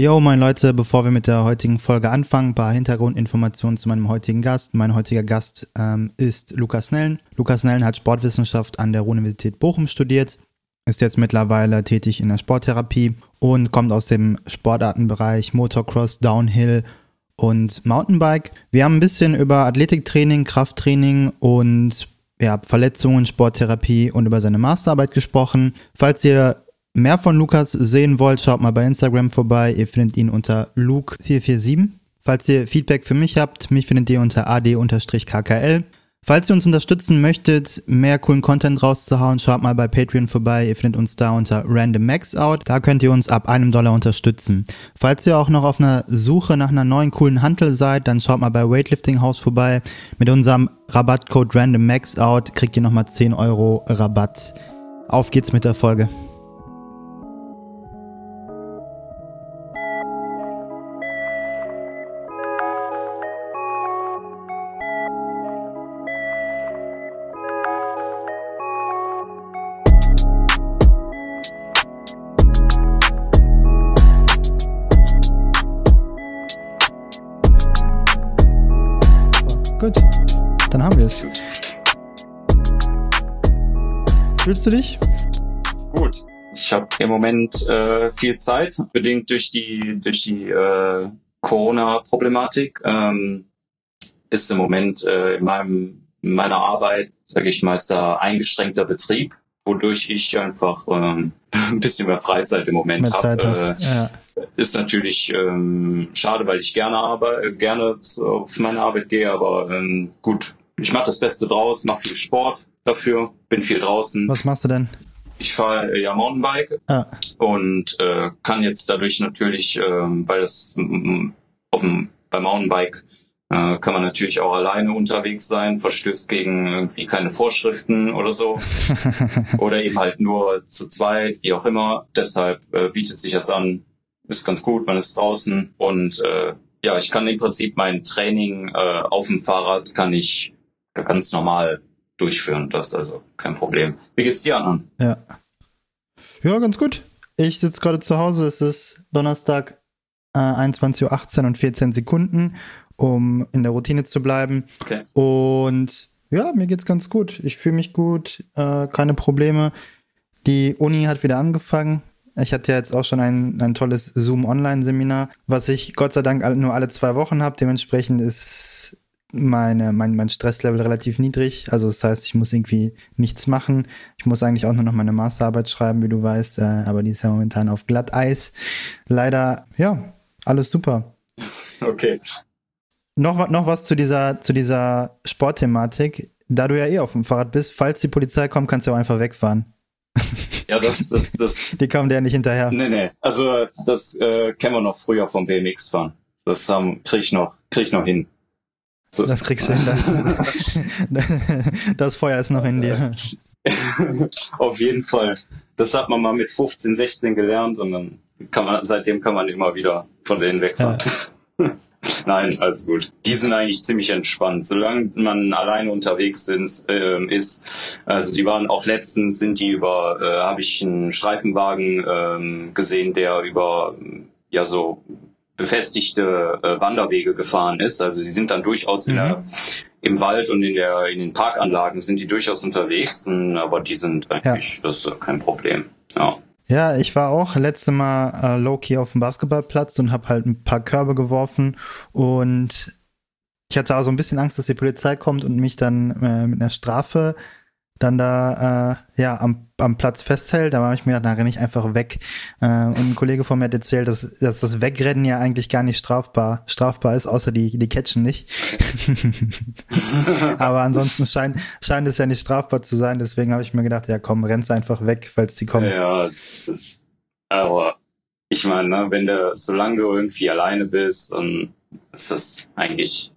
Jo, moin Leute, bevor wir mit der heutigen Folge anfangen, ein paar Hintergrundinformationen zu meinem heutigen Gast. Mein heutiger Gast ähm, ist Lukas Nellen. Lukas Nellen hat Sportwissenschaft an der Universität Bochum studiert, ist jetzt mittlerweile tätig in der Sporttherapie und kommt aus dem Sportartenbereich Motocross, Downhill und Mountainbike. Wir haben ein bisschen über Athletiktraining, Krafttraining und ja, Verletzungen, Sporttherapie und über seine Masterarbeit gesprochen. Falls ihr mehr von Lukas sehen wollt, schaut mal bei Instagram vorbei. Ihr findet ihn unter Luke447. Falls ihr Feedback für mich habt, mich findet ihr unter ad-kkl. Falls ihr uns unterstützen möchtet, mehr coolen Content rauszuhauen, schaut mal bei Patreon vorbei. Ihr findet uns da unter Random Max Out. Da könnt ihr uns ab einem Dollar unterstützen. Falls ihr auch noch auf einer Suche nach einer neuen coolen Handel seid, dann schaut mal bei Weightlifting House vorbei. Mit unserem Rabattcode Random Max Out kriegt ihr nochmal 10 Euro Rabatt. Auf geht's mit der Folge. Dann haben wir es. Fühlst du dich? Gut. Ich habe im Moment äh, viel Zeit, bedingt durch die durch die äh, Corona-Problematik. Ähm, ist im Moment äh, in meinem in meiner Arbeit, sage ich mal, ist da eingeschränkter Betrieb, wodurch ich einfach ähm, ein bisschen mehr Freizeit im Moment habe. Äh, ja. Ist natürlich ähm, schade, weil ich gerne arbeite, gerne auf meine Arbeit gehe, aber ähm, gut, ich mache das Beste draus, mache viel Sport dafür, bin viel draußen. Was machst du denn? Ich fahre äh, ja Mountainbike ah. und äh, kann jetzt dadurch natürlich, äh, weil es auf dem, beim Mountainbike äh, kann man natürlich auch alleine unterwegs sein, verstößt gegen irgendwie keine Vorschriften oder so. oder eben halt nur zu zweit, wie auch immer. Deshalb äh, bietet sich das an, ist ganz gut, man ist draußen und äh, ja, ich kann im Prinzip mein Training auf dem Fahrrad kann ich ganz normal durchführen. Das ist also kein Problem. Wie geht's dir an? Ja. Ja, ganz gut. Ich sitze gerade zu Hause. Es ist Donnerstag äh, 21.18 Uhr und 14 Sekunden, um in der Routine zu bleiben. Okay. Und ja, mir geht's ganz gut. Ich fühle mich gut, äh, keine Probleme. Die Uni hat wieder angefangen. Ich hatte ja jetzt auch schon ein, ein tolles Zoom-Online-Seminar, was ich Gott sei Dank nur alle zwei Wochen habe. Dementsprechend ist meine, mein, mein Stresslevel relativ niedrig. Also das heißt, ich muss irgendwie nichts machen. Ich muss eigentlich auch nur noch meine Masterarbeit schreiben, wie du weißt, äh, aber die ist ja momentan auf Glatteis. Leider, ja, alles super. Okay. Noch, noch was zu dieser, zu dieser Sportthematik. Da du ja eh auf dem Fahrrad bist, falls die Polizei kommt, kannst du auch einfach wegfahren. Ja, das, das, das. Die kommen dir nicht hinterher. Nee, nee. Also, das äh, kennen wir noch früher vom BMX fahren. Das ähm, krieg ich noch, krieg ich noch hin. So. Das kriegst du hin. Das, das Feuer ist noch in dir. Auf jeden Fall. Das hat man mal mit 15, 16 gelernt und dann kann man, seitdem kann man immer wieder von denen wegfahren. Ja. Nein, alles gut. Die sind eigentlich ziemlich entspannt. Solange man alleine unterwegs sind, äh, ist, also die waren auch letztens, sind die über, äh, habe ich einen Streifenwagen äh, gesehen, der über ja so befestigte äh, Wanderwege gefahren ist. Also die sind dann durchaus mhm. in der, im Wald und in der in den Parkanlagen sind die durchaus unterwegs, aber die sind eigentlich ja. das ist kein Problem. Ja. Ja, ich war auch letzte Mal äh, low-key auf dem Basketballplatz und habe halt ein paar Körbe geworfen und ich hatte auch so ein bisschen Angst, dass die Polizei kommt und mich dann äh, mit einer Strafe dann da äh, ja am, am Platz festhält. Da habe ich mir gedacht, dann renne ich einfach weg. Äh, und ein Kollege von mir hat erzählt, dass, dass das Wegrennen ja eigentlich gar nicht strafbar strafbar ist, außer die die catchen nicht. Aber ansonsten scheint scheint es ja nicht strafbar zu sein. Deswegen habe ich mir gedacht, ja komm, rennst einfach weg, falls die kommen. Ja, das ist aber ich meine, ne, wenn du solange du irgendwie alleine bist, dann ist das eigentlich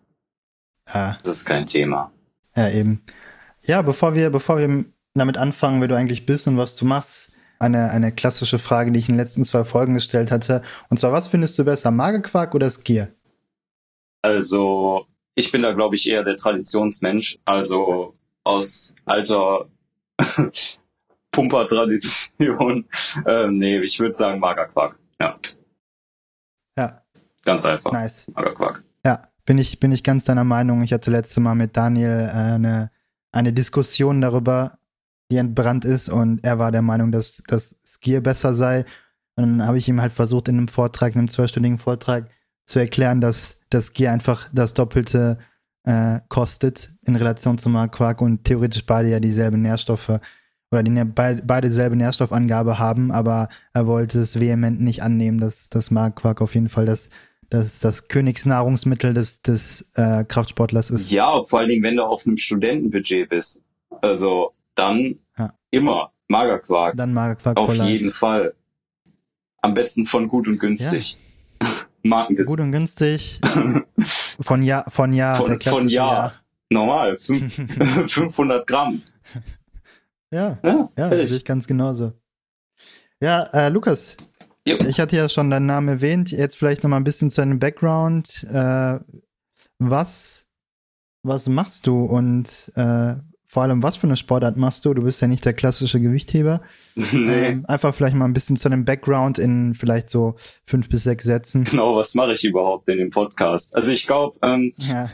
ja. das ist kein Thema. Ja, eben. Ja, bevor wir, bevor wir damit anfangen, wer du eigentlich bist und was du machst, eine, eine klassische Frage, die ich in den letzten zwei Folgen gestellt hatte. Und zwar, was findest du besser, Magerquark oder Skier? Also, ich bin da, glaube ich, eher der Traditionsmensch. Also aus alter Pumper-Tradition. ähm, nee, ich würde sagen Magerquark. Ja. Ja. Ganz einfach. Nice. Magerquark. Ja, bin ich, bin ich ganz deiner Meinung. Ich hatte letzte Mal mit Daniel äh, eine, eine Diskussion darüber, die entbrannt ist und er war der Meinung, dass das Skier besser sei. Und dann habe ich ihm halt versucht, in einem Vortrag, in einem zwölfstündigen Vortrag zu erklären, dass das Skier einfach das Doppelte äh, kostet in Relation zum Markquark und theoretisch beide ja dieselben Nährstoffe oder die beide, dieselbe Nährstoffangabe haben, aber er wollte es vehement nicht annehmen, dass das Markquark auf jeden Fall das das das Königsnahrungsmittel des, des äh, Kraftsportlers ist. Ja, vor allen Dingen, wenn du auf einem Studentenbudget bist. Also dann Ja. immer Magerquark. Dann Magerquark Auf life. jeden Fall. Am besten von gut und günstig. Markenges Gut und günstig. Von Jahr, von Jahr, Von- von Jahr. Normal. Fünf, 500 Gramm. Ja, Ja, ja, sehe ich ganz genauso. Ja, äh, Lukas, Jo. ich hatte ja schon deinen Namen erwähnt. Jetzt vielleicht noch mal ein bisschen zu deinem Background. Äh, was, was machst du und äh, vor allem, was für eine Sportart machst du? Du bist ja nicht der klassische Gewichtheber. nee. Ähm, einfach vielleicht mal ein bisschen zu deinem Background in vielleicht so fünf bis sechs Sätzen. Genau, was mache ich überhaupt in dem Podcast? Also ich glaube, ähm, Ja,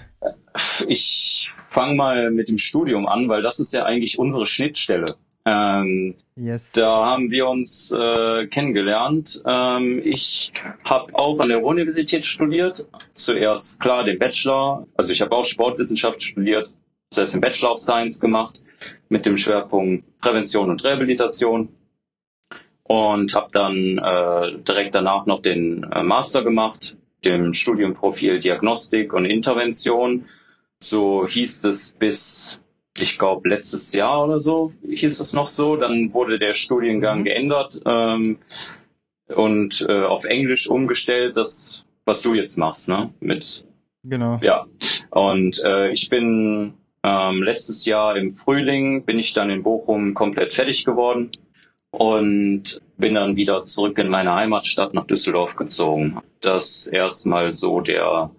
ich fange mal mit dem Studium an, weil das ist ja eigentlich unsere Schnittstelle. Ähm, yes. Da haben wir uns äh, kennengelernt. Ähm, ich habe auch an der Universität studiert. Zuerst klar den Bachelor. Also ich habe auch Sportwissenschaft studiert. Zuerst den Bachelor of Science gemacht mit dem Schwerpunkt Prävention und Rehabilitation. Und habe dann äh, direkt danach noch den äh, Master gemacht, dem Studienprofil Diagnostik und Intervention. So hieß es bis ich glaube, letztes Jahr oder so hieß es noch so. Dann wurde der Studiengang Mhm. geändert ähm, und äh, auf Englisch umgestellt, das, was du jetzt machst, ne? Mit, genau. ja. Und äh, ich bin ähm, letztes Jahr im Frühling bin ich dann in Bochum komplett fertig geworden und bin dann wieder zurück in meine Heimatstadt nach Düsseldorf gezogen. Das erstmal so der,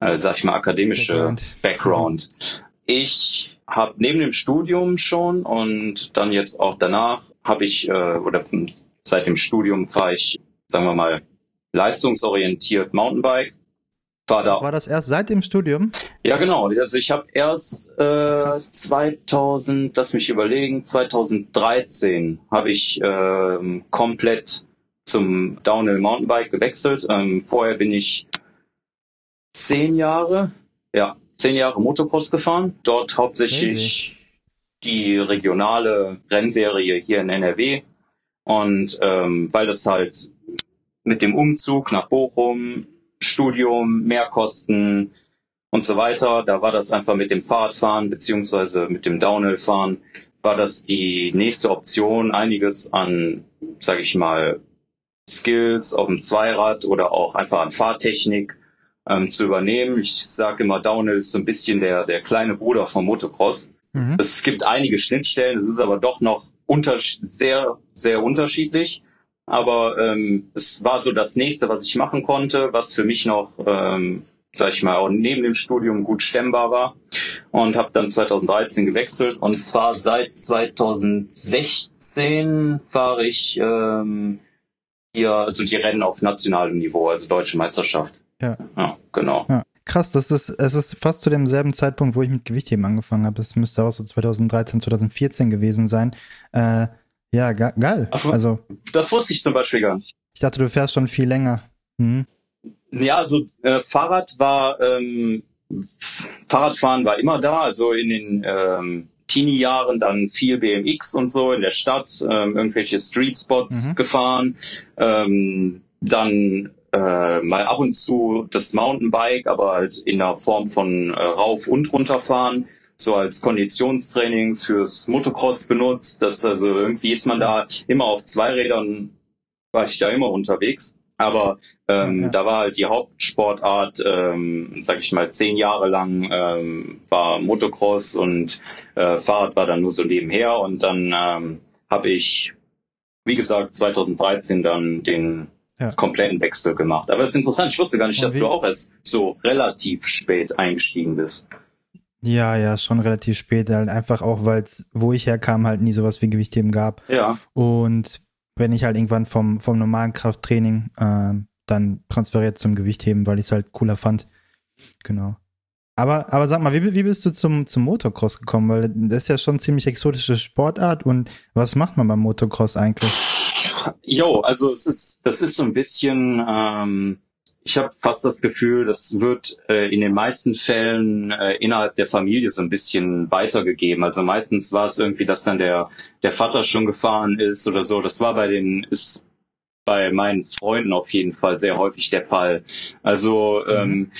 äh, sag ich mal, akademische Background. Background. Ich habe neben dem Studium schon und dann jetzt auch danach habe ich äh, oder seit dem Studium fahre ich, sagen wir mal, leistungsorientiert Mountainbike. Fahr da War das erst seit dem Studium? ja, genau. Also ich habe erst äh, Krass. 2000, lass mich überlegen, 2013 habe ich ähm, komplett zum Downhill Mountainbike gewechselt. Ähm, vorher bin ich zehn Jahre, ja, zehn Jahre Motocross gefahren. Dort hauptsächlich die regionale Rennserie hier in NRW. Und ähm, weil das halt mit dem Umzug nach Bochum, Studium, Mehrkosten und so weiter, da war das einfach mit dem Fahrradfahren beziehungsweise mit dem Downhillfahren, war das die nächste Option, einiges an, sage ich mal, Skills auf dem Zweirad oder auch einfach an Fahrtechnik ähm, zu übernehmen. Ich sage immer, Downhill ist so ein bisschen der, der kleine Bruder vom Motocross. Mhm. Es gibt einige Schnittstellen, es ist aber doch noch unter, sehr, sehr unterschiedlich. Aber ähm, es war so das nächste, was ich machen konnte, was für mich noch, ähm, sag ich mal, auch neben dem Studium gut stemmbar war. Und habe dann 2013 gewechselt und fahre seit 2016 fahre ich ähm, hier, also die Rennen auf nationalem Niveau, also deutsche Meisterschaft. Ja. Ja, genau. Ja. Krass, das ist, es ist fast zu demselben Zeitpunkt, wo ich mit Gewichtheben angefangen habe. Das müsste auch so 2013, 2014 gewesen sein. Äh, ja, ge geil. Ach, Also, Das wusste ich zum Beispiel gar nicht. ich dachte, du fährst schon viel länger. Mhm. Ja, also äh, Fahrrad war ähm, Fahrradfahren war immer da, also in den ähm, Teenie-Jahren dann viel BMX und so in der Stadt, ähm, irgendwelche Street-Spots Mhm. gefahren, ähm, dann äh, mal ab und zu das Mountainbike, aber halt in der Form von äh, Rauf- und Runterfahren, so als Konditionstraining fürs Motocross benutzt. Das also irgendwie ist man da immer auf Zweirädern, war ich da immer unterwegs. Aber ähm, Ja, ja. da war halt die Hauptsportart, ähm, sag ich mal, zehn Jahre lang ähm, war Motocross und äh, Fahrrad war dann nur so nebenher und dann ähm, habe ich, wie gesagt, 2013 dann den Ja. kompletten Wechsel gemacht. Aber es ist interessant, ich wusste gar nicht, dass du auch erst so relativ spät eingestiegen bist. Ja, ja, schon relativ spät, halt einfach auch, weil es, wo ich herkam, halt nie sowas wie Gewichtheben gab. Ja, Und wenn ich halt irgendwann vom, vom normalen Krafttraining ähm, dann transferiert zum Gewichtheben, weil ich es halt cooler fand. Genau. Aber, aber sag mal, wie, wie bist du zum, zum Motocross gekommen? Weil das ist ja schon ziemlich exotische Sportart und was macht man beim Motocross eigentlich? Jo, also es ist, das ist so ein bisschen, ähm, ich habe fast das Gefühl, das wird äh, in den meisten Fällen äh, innerhalb der Familie so ein bisschen weitergegeben. Also meistens war es irgendwie, dass dann der, der Vater schon gefahren ist oder so. Das war bei den, ist bei meinen Freunden auf jeden Fall sehr häufig der Fall. Also mhm. ähm,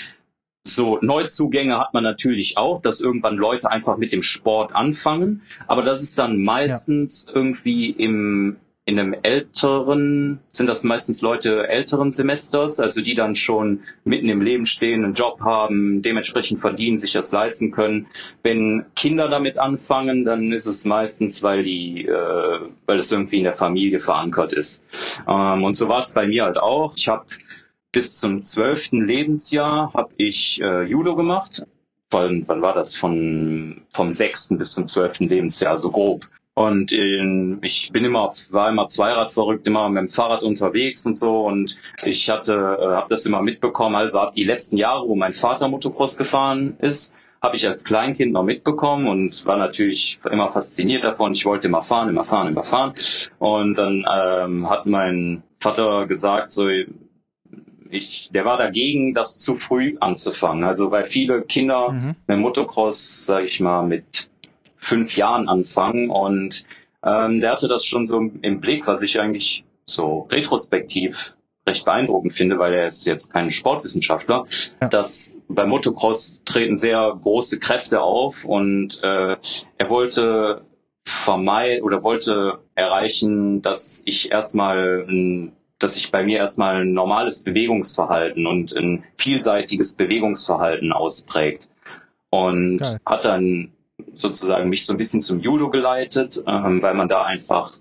so Neuzugänge hat man natürlich auch, dass irgendwann Leute einfach mit dem Sport anfangen, aber das ist dann meistens ja. irgendwie im in einem älteren, sind das meistens Leute älteren Semesters, also die dann schon mitten im Leben stehen, einen Job haben, dementsprechend verdienen, sich das leisten können. Wenn Kinder damit anfangen, dann ist es meistens, weil die, äh, weil es irgendwie in der Familie verankert ist. Ähm, und so war es bei mir halt auch. Ich habe bis zum zwölften Lebensjahr habe ich äh, Judo gemacht. Von, wann war das? Von, vom sechsten bis zum zwölften Lebensjahr, so grob. Und in, ich bin immer, war immer Zweirad verrückt, immer mit dem Fahrrad unterwegs und so. Und ich hatte, äh, habe das immer mitbekommen. Also ab die letzten Jahre, wo mein Vater Motocross gefahren ist, habe ich als Kleinkind noch mitbekommen und war natürlich immer fasziniert davon. Ich wollte immer fahren, immer fahren, immer fahren. Und dann ähm, hat mein Vater gesagt, so ich, der war dagegen, das zu früh anzufangen. Also weil viele Kinder mhm. mit Motocross, sag ich mal, mit fünf Jahren anfangen und ähm, der hatte das schon so im Blick, was ich eigentlich so retrospektiv recht beeindruckend finde, weil er ist jetzt kein Sportwissenschaftler, ja. dass beim Motocross treten sehr große Kräfte auf und äh, er wollte vermeiden oder wollte erreichen, dass ich erstmal ein dass sich bei mir erstmal ein normales Bewegungsverhalten und ein vielseitiges Bewegungsverhalten ausprägt. Und Geil. hat dann sozusagen mich so ein bisschen zum Judo geleitet, ähm, weil man da einfach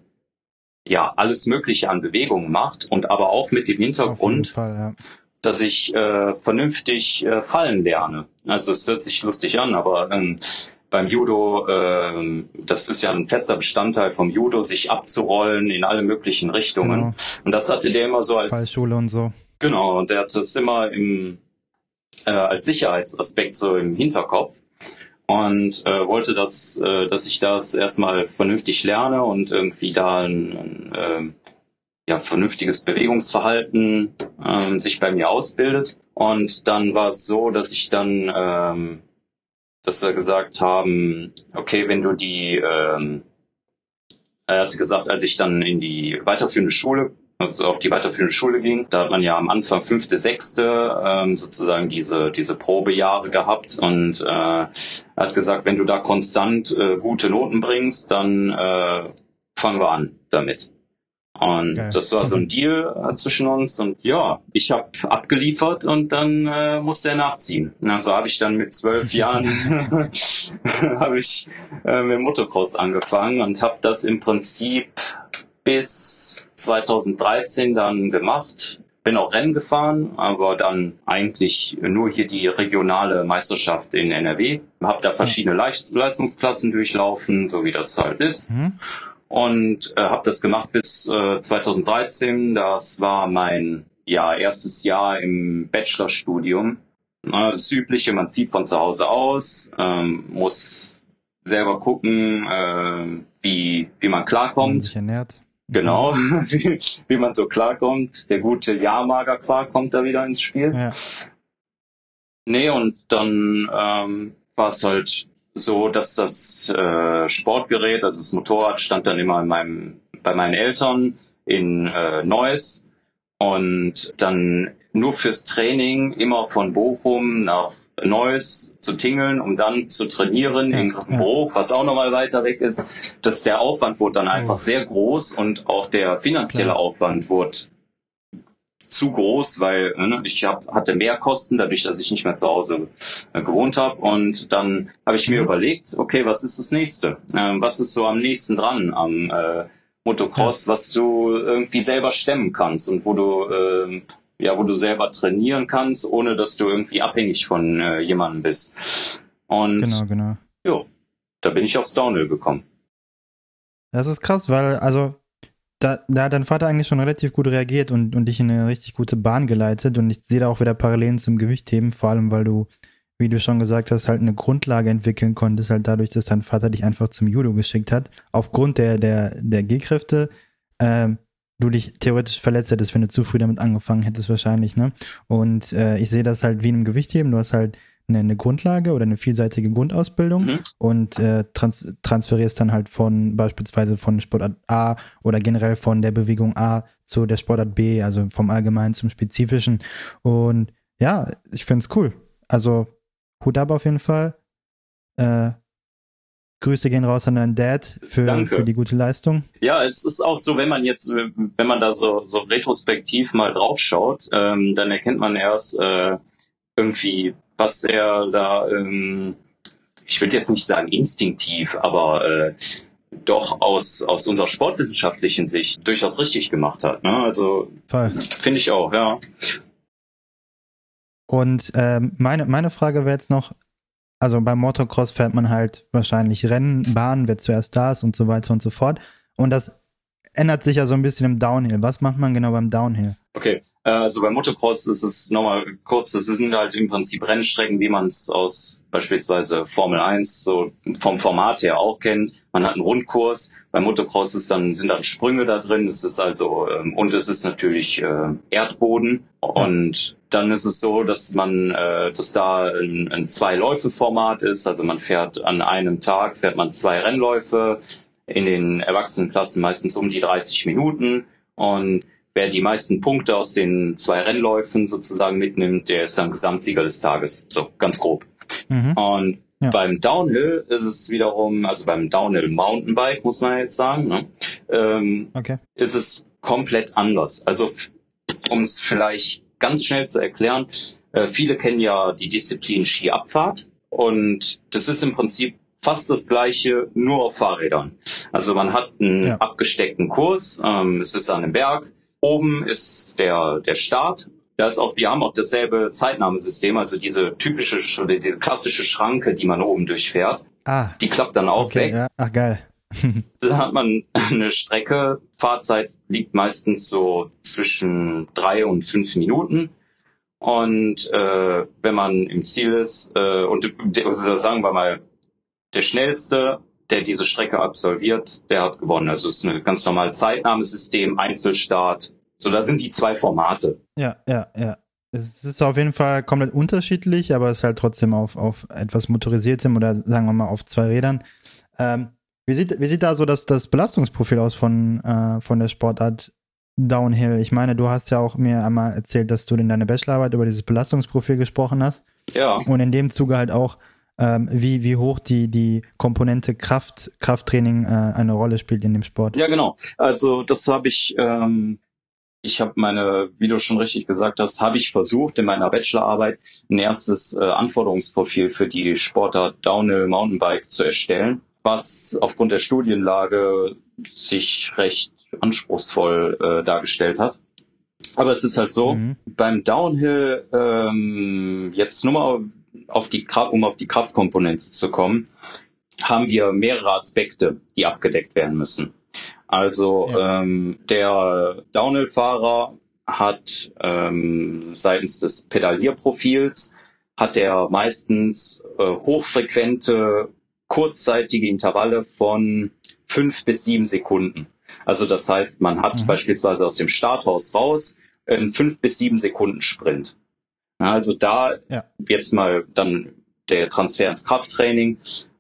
ja alles Mögliche an Bewegungen macht und aber auch mit dem Hintergrund, Fall, ja. dass ich äh, vernünftig äh, fallen lerne. Also es hört sich lustig an, aber ähm, beim Judo, äh, das ist ja ein fester Bestandteil vom Judo, sich abzurollen in alle möglichen Richtungen. Genau. Und das hatte der immer so als Fallschule und so. Genau, und der hat das immer im äh, als Sicherheitsaspekt so im Hinterkopf und äh, wollte, dass, äh, dass ich das erstmal vernünftig lerne und irgendwie da ein, ein äh, ja, vernünftiges Bewegungsverhalten ähm, sich bei mir ausbildet. Und dann war es so, dass ich dann, ähm, dass wir gesagt haben, okay, wenn du die, ähm, er hat gesagt, als ich dann in die weiterführende Schule also auf die weiterführende Schule ging. Da hat man ja am Anfang fünfte, sechste ähm, sozusagen diese, diese Probejahre gehabt und äh, hat gesagt, wenn du da konstant äh, gute Noten bringst, dann äh, fangen wir an damit. Und Geil. das war so ein Deal äh, zwischen uns und ja, ich habe abgeliefert und dann äh, musste er nachziehen. Also habe ich dann mit zwölf Jahren habe ich äh, mit Motocross angefangen und habe das im Prinzip bis 2013 dann gemacht. Bin auch Rennen gefahren, aber dann eigentlich nur hier die regionale Meisterschaft in NRW. Hab da verschiedene Leistungsklassen durchlaufen, so wie das halt ist. Mhm. Und äh, habe das gemacht bis äh, 2013. Das war mein ja, erstes Jahr im Bachelorstudium. Das Übliche, man zieht von zu Hause aus, ähm, muss selber gucken, äh, wie, wie man klarkommt. Sich ernährt. Genau, wie, wie man so klarkommt. Der gute Ja-Mager Quark kommt da wieder ins Spiel. Ja. Nee, und dann ähm, war es halt so, dass das äh, Sportgerät, also das Motorrad, stand dann immer in meinem, bei meinen Eltern in äh, Neuss und dann nur fürs Training immer von Bochum nach Neues zu tingeln, um dann zu trainieren ja, in Grafenbruch, ja. was auch nochmal weiter weg ist, dass der Aufwand wurde dann einfach sehr groß und auch der finanzielle Klar. Aufwand wurde zu groß, weil ne, ich hab, hatte mehr Kosten, dadurch, dass ich nicht mehr zu Hause äh, gewohnt habe. Und dann habe ich mir mhm. überlegt, okay, was ist das nächste? Ähm, was ist so am nächsten dran am äh, Motocross, ja. was du irgendwie selber stemmen kannst und wo du äh, ja, wo du selber trainieren kannst, ohne dass du irgendwie abhängig von äh, jemandem bist. Und genau, genau. Jo, da bin ich aufs Downhill gekommen. Das ist krass, weil, also, da, da hat dein Vater eigentlich schon relativ gut reagiert und, und dich in eine richtig gute Bahn geleitet. Und ich sehe da auch wieder Parallelen zum Gewichtheben, vor allem weil du, wie du schon gesagt hast, halt eine Grundlage entwickeln konntest, halt dadurch, dass dein Vater dich einfach zum Judo geschickt hat. Aufgrund der, der, der G-Kräfte, ähm, du dich theoretisch verletzt hättest, wenn du zu früh damit angefangen hättest, wahrscheinlich, ne? Und äh, ich sehe das halt wie im Gewichtheben. Du hast halt eine, eine Grundlage oder eine vielseitige Grundausbildung mhm. und äh, trans transferierst dann halt von beispielsweise von Sportart A oder generell von der Bewegung A zu der Sportart B, also vom Allgemeinen zum Spezifischen. Und ja, ich finde es cool. Also Hut ab auf jeden Fall. Äh, Grüße gehen raus an deinen Dad für, für die gute Leistung. Ja, es ist auch so, wenn man jetzt, wenn man da so, so retrospektiv mal draufschaut, ähm, dann erkennt man erst äh, irgendwie was er da, ähm, ich würde jetzt nicht sagen instinktiv, aber äh, doch aus, aus unserer sportwissenschaftlichen Sicht durchaus richtig gemacht hat. Ne? Also finde ich auch, ja. Und ähm, meine, meine Frage wäre jetzt noch, also beim Motocross fährt man halt wahrscheinlich Rennen, Bahn, wer zuerst da ist und so weiter und so fort. Und das ändert sich ja so ein bisschen im Downhill. Was macht man genau beim Downhill? Okay, äh, also beim Motocross ist es nochmal kurz, das sind halt im Prinzip Rennstrecken, wie man es aus beispielsweise Formel 1 so vom Format her auch kennt. Man hat einen Rundkurs, beim Motocross ist dann, sind dann Sprünge da drin, es ist also, ähm, und es ist natürlich äh, Erdboden. Und dann ist es so, dass man, äh, dass da ein, ein Zwei-Läufe-Format ist, also man fährt an einem Tag, fährt man zwei Rennläufe, in den Erwachsenenklassen meistens um die 30 Minuten. Und wer die meisten Punkte aus den zwei Rennläufen sozusagen mitnimmt, der ist dann Gesamtsieger des Tages. So ganz grob. Mhm. Und ja. beim Downhill ist es wiederum, also beim Downhill Mountainbike muss man jetzt sagen, ne, ähm, okay. ist es komplett anders. Also um es vielleicht ganz schnell zu erklären, äh, viele kennen ja die Disziplin Skiabfahrt und das ist im Prinzip fast das gleiche, nur auf Fahrrädern. Also man hat einen ja. abgesteckten Kurs, ähm, es ist an einem Berg, Oben ist der, der Start. Da ist auch, wir haben auch dasselbe Zeitnahmesystem, also diese typische, diese klassische Schranke, die man oben durchfährt. Ah. Die klappt dann auch okay, weg. Ja. Ach, geil. Dann hat man eine Strecke. Fahrzeit liegt meistens so zwischen drei und fünf Minuten. Und äh, wenn man im Ziel ist, äh, und also sagen wir mal, der schnellste der diese Strecke absolviert, der hat gewonnen. Also es ist ein ganz normales Zeitnahmesystem, Einzelstart. So, da sind die zwei Formate. Ja, ja, ja. Es ist auf jeden Fall komplett unterschiedlich, aber es ist halt trotzdem auf, auf etwas motorisiertem oder sagen wir mal auf zwei Rädern. Ähm, wie, sieht, wie sieht da so das, das Belastungsprofil aus von, äh, von der Sportart Downhill? Ich meine, du hast ja auch mir einmal erzählt, dass du in deiner Bachelorarbeit über dieses Belastungsprofil gesprochen hast. Ja. Und in dem Zuge halt auch ähm, wie, wie hoch die, die Komponente Kraft, Krafttraining äh, eine Rolle spielt in dem Sport. Ja, genau. Also das habe ich, ähm, ich habe meine, wie du schon richtig gesagt hast, habe ich versucht in meiner Bachelorarbeit ein erstes äh, Anforderungsprofil für die Sportart Downhill Mountainbike zu erstellen, was aufgrund der Studienlage sich recht anspruchsvoll äh, dargestellt hat. Aber es ist halt so, mhm. beim Downhill, ähm, jetzt nur mal auf die, um auf die Kraftkomponente zu kommen, haben wir mehrere Aspekte, die abgedeckt werden müssen. Also ja. ähm, der Downhill-Fahrer hat ähm, seitens des Pedalierprofils hat er meistens äh, hochfrequente kurzzeitige Intervalle von fünf bis sieben Sekunden. Also das heißt, man hat mhm. beispielsweise aus dem Starthaus raus einen fünf bis sieben Sekunden Sprint. Also da ja. jetzt mal dann der Transfer ins Krafttraining,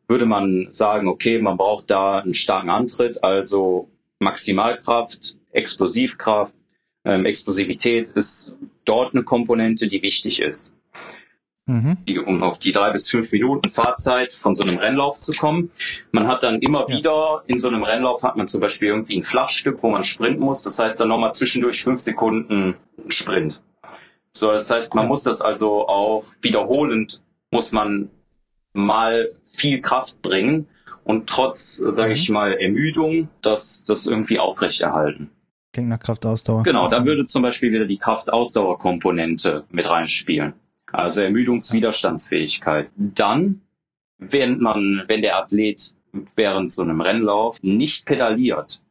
würde man sagen, okay, man braucht da einen starken Antritt, also Maximalkraft, Explosivkraft, ähm, Explosivität ist dort eine Komponente, die wichtig ist. Mhm. Die, um auf die drei bis fünf Minuten Fahrzeit von so einem Rennlauf zu kommen. Man hat dann immer ja. wieder in so einem Rennlauf hat man zum Beispiel irgendwie ein Flachstück, wo man sprinten muss. Das heißt dann nochmal zwischendurch fünf Sekunden Sprint. So, das heißt, man muss das also auch wiederholend, muss man mal viel Kraft bringen und trotz, sage ich mhm. mal, Ermüdung, das, das irgendwie aufrechterhalten. Klingt nach Kraftausdauer. Genau, da würde zum Beispiel wieder die Kraftausdauerkomponente mit reinspielen. Also Ermüdungswiderstandsfähigkeit. Dann, wenn man, wenn der Athlet während so einem Rennlauf nicht pedaliert,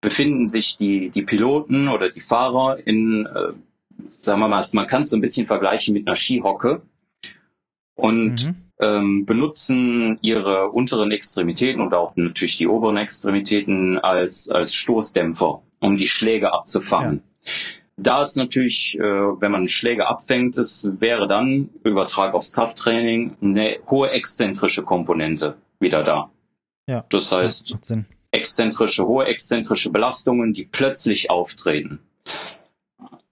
befinden sich die, die Piloten oder die Fahrer in, äh, sagen wir mal, man kann es so ein bisschen vergleichen mit einer Skihocke und mhm. ähm, benutzen ihre unteren Extremitäten und auch natürlich die oberen Extremitäten als, als Stoßdämpfer, um die Schläge abzufangen. Ja. Da ist natürlich, äh, wenn man Schläge abfängt, es wäre dann, Übertrag aufs Krafttraining, eine hohe exzentrische Komponente wieder da. Ja. Das heißt, ja, exzentrische, hohe exzentrische Belastungen, die plötzlich auftreten.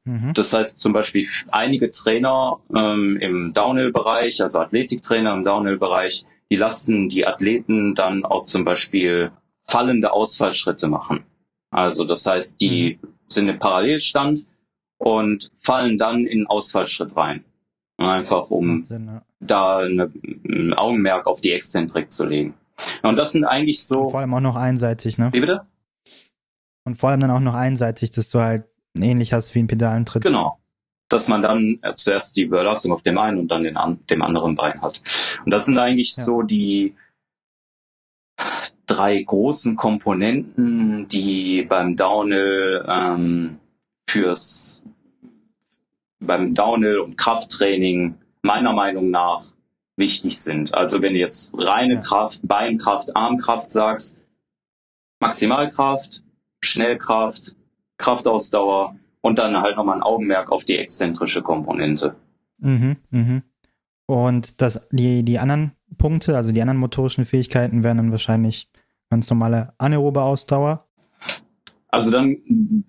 Mhm. Das heißt zum Beispiel einige Trainer ähm, im Downhill-Bereich, also Athletiktrainer im Downhill-Bereich, die lassen die Athleten dann auch zum Beispiel fallende Ausfallschritte machen. Also das heißt, die mhm. sind im Parallelstand und fallen dann in Ausfallschritt rein. Einfach um Sinn, ja. da eine, ein Augenmerk auf die Exzentrik zu legen. Und das sind eigentlich so. Und vor allem auch noch einseitig, ne? Wie bitte? Und vor allem dann auch noch einseitig, dass du halt ähnlich hast wie ein Pedalentritt. Genau. Dass man dann zuerst die Belastung auf dem einen und dann den an, dem anderen Bein hat. Und das sind eigentlich ja. so die drei großen Komponenten, die beim Downhill ähm, fürs beim Downhill und Krafttraining meiner Meinung nach wichtig sind. Also wenn du jetzt reine ja. Kraft, Beinkraft, Armkraft sagst, Maximalkraft, Schnellkraft, Kraftausdauer und dann halt nochmal ein Augenmerk auf die exzentrische Komponente. Mhm, mhm. Und das, die, die anderen Punkte, also die anderen motorischen Fähigkeiten wären dann wahrscheinlich ganz normale anaerobe Ausdauer. Also dann,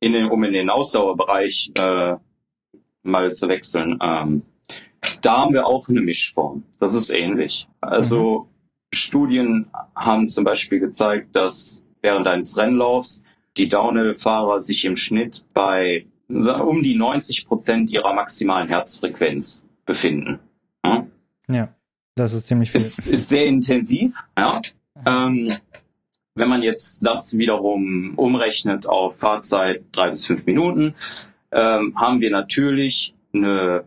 in den, um in den Ausdauerbereich äh, mal zu wechseln, ähm, da haben wir auch eine Mischform. Das ist ähnlich. Also mhm. Studien haben zum Beispiel gezeigt, dass während eines Rennlaufs die Downhill-Fahrer sich im Schnitt bei um die 90 Prozent ihrer maximalen Herzfrequenz befinden. Ja, ja das ist ziemlich viel. Ist, ist sehr intensiv. Ja. Ähm, wenn man jetzt das wiederum umrechnet auf Fahrzeit drei bis fünf Minuten, ähm, haben wir natürlich eine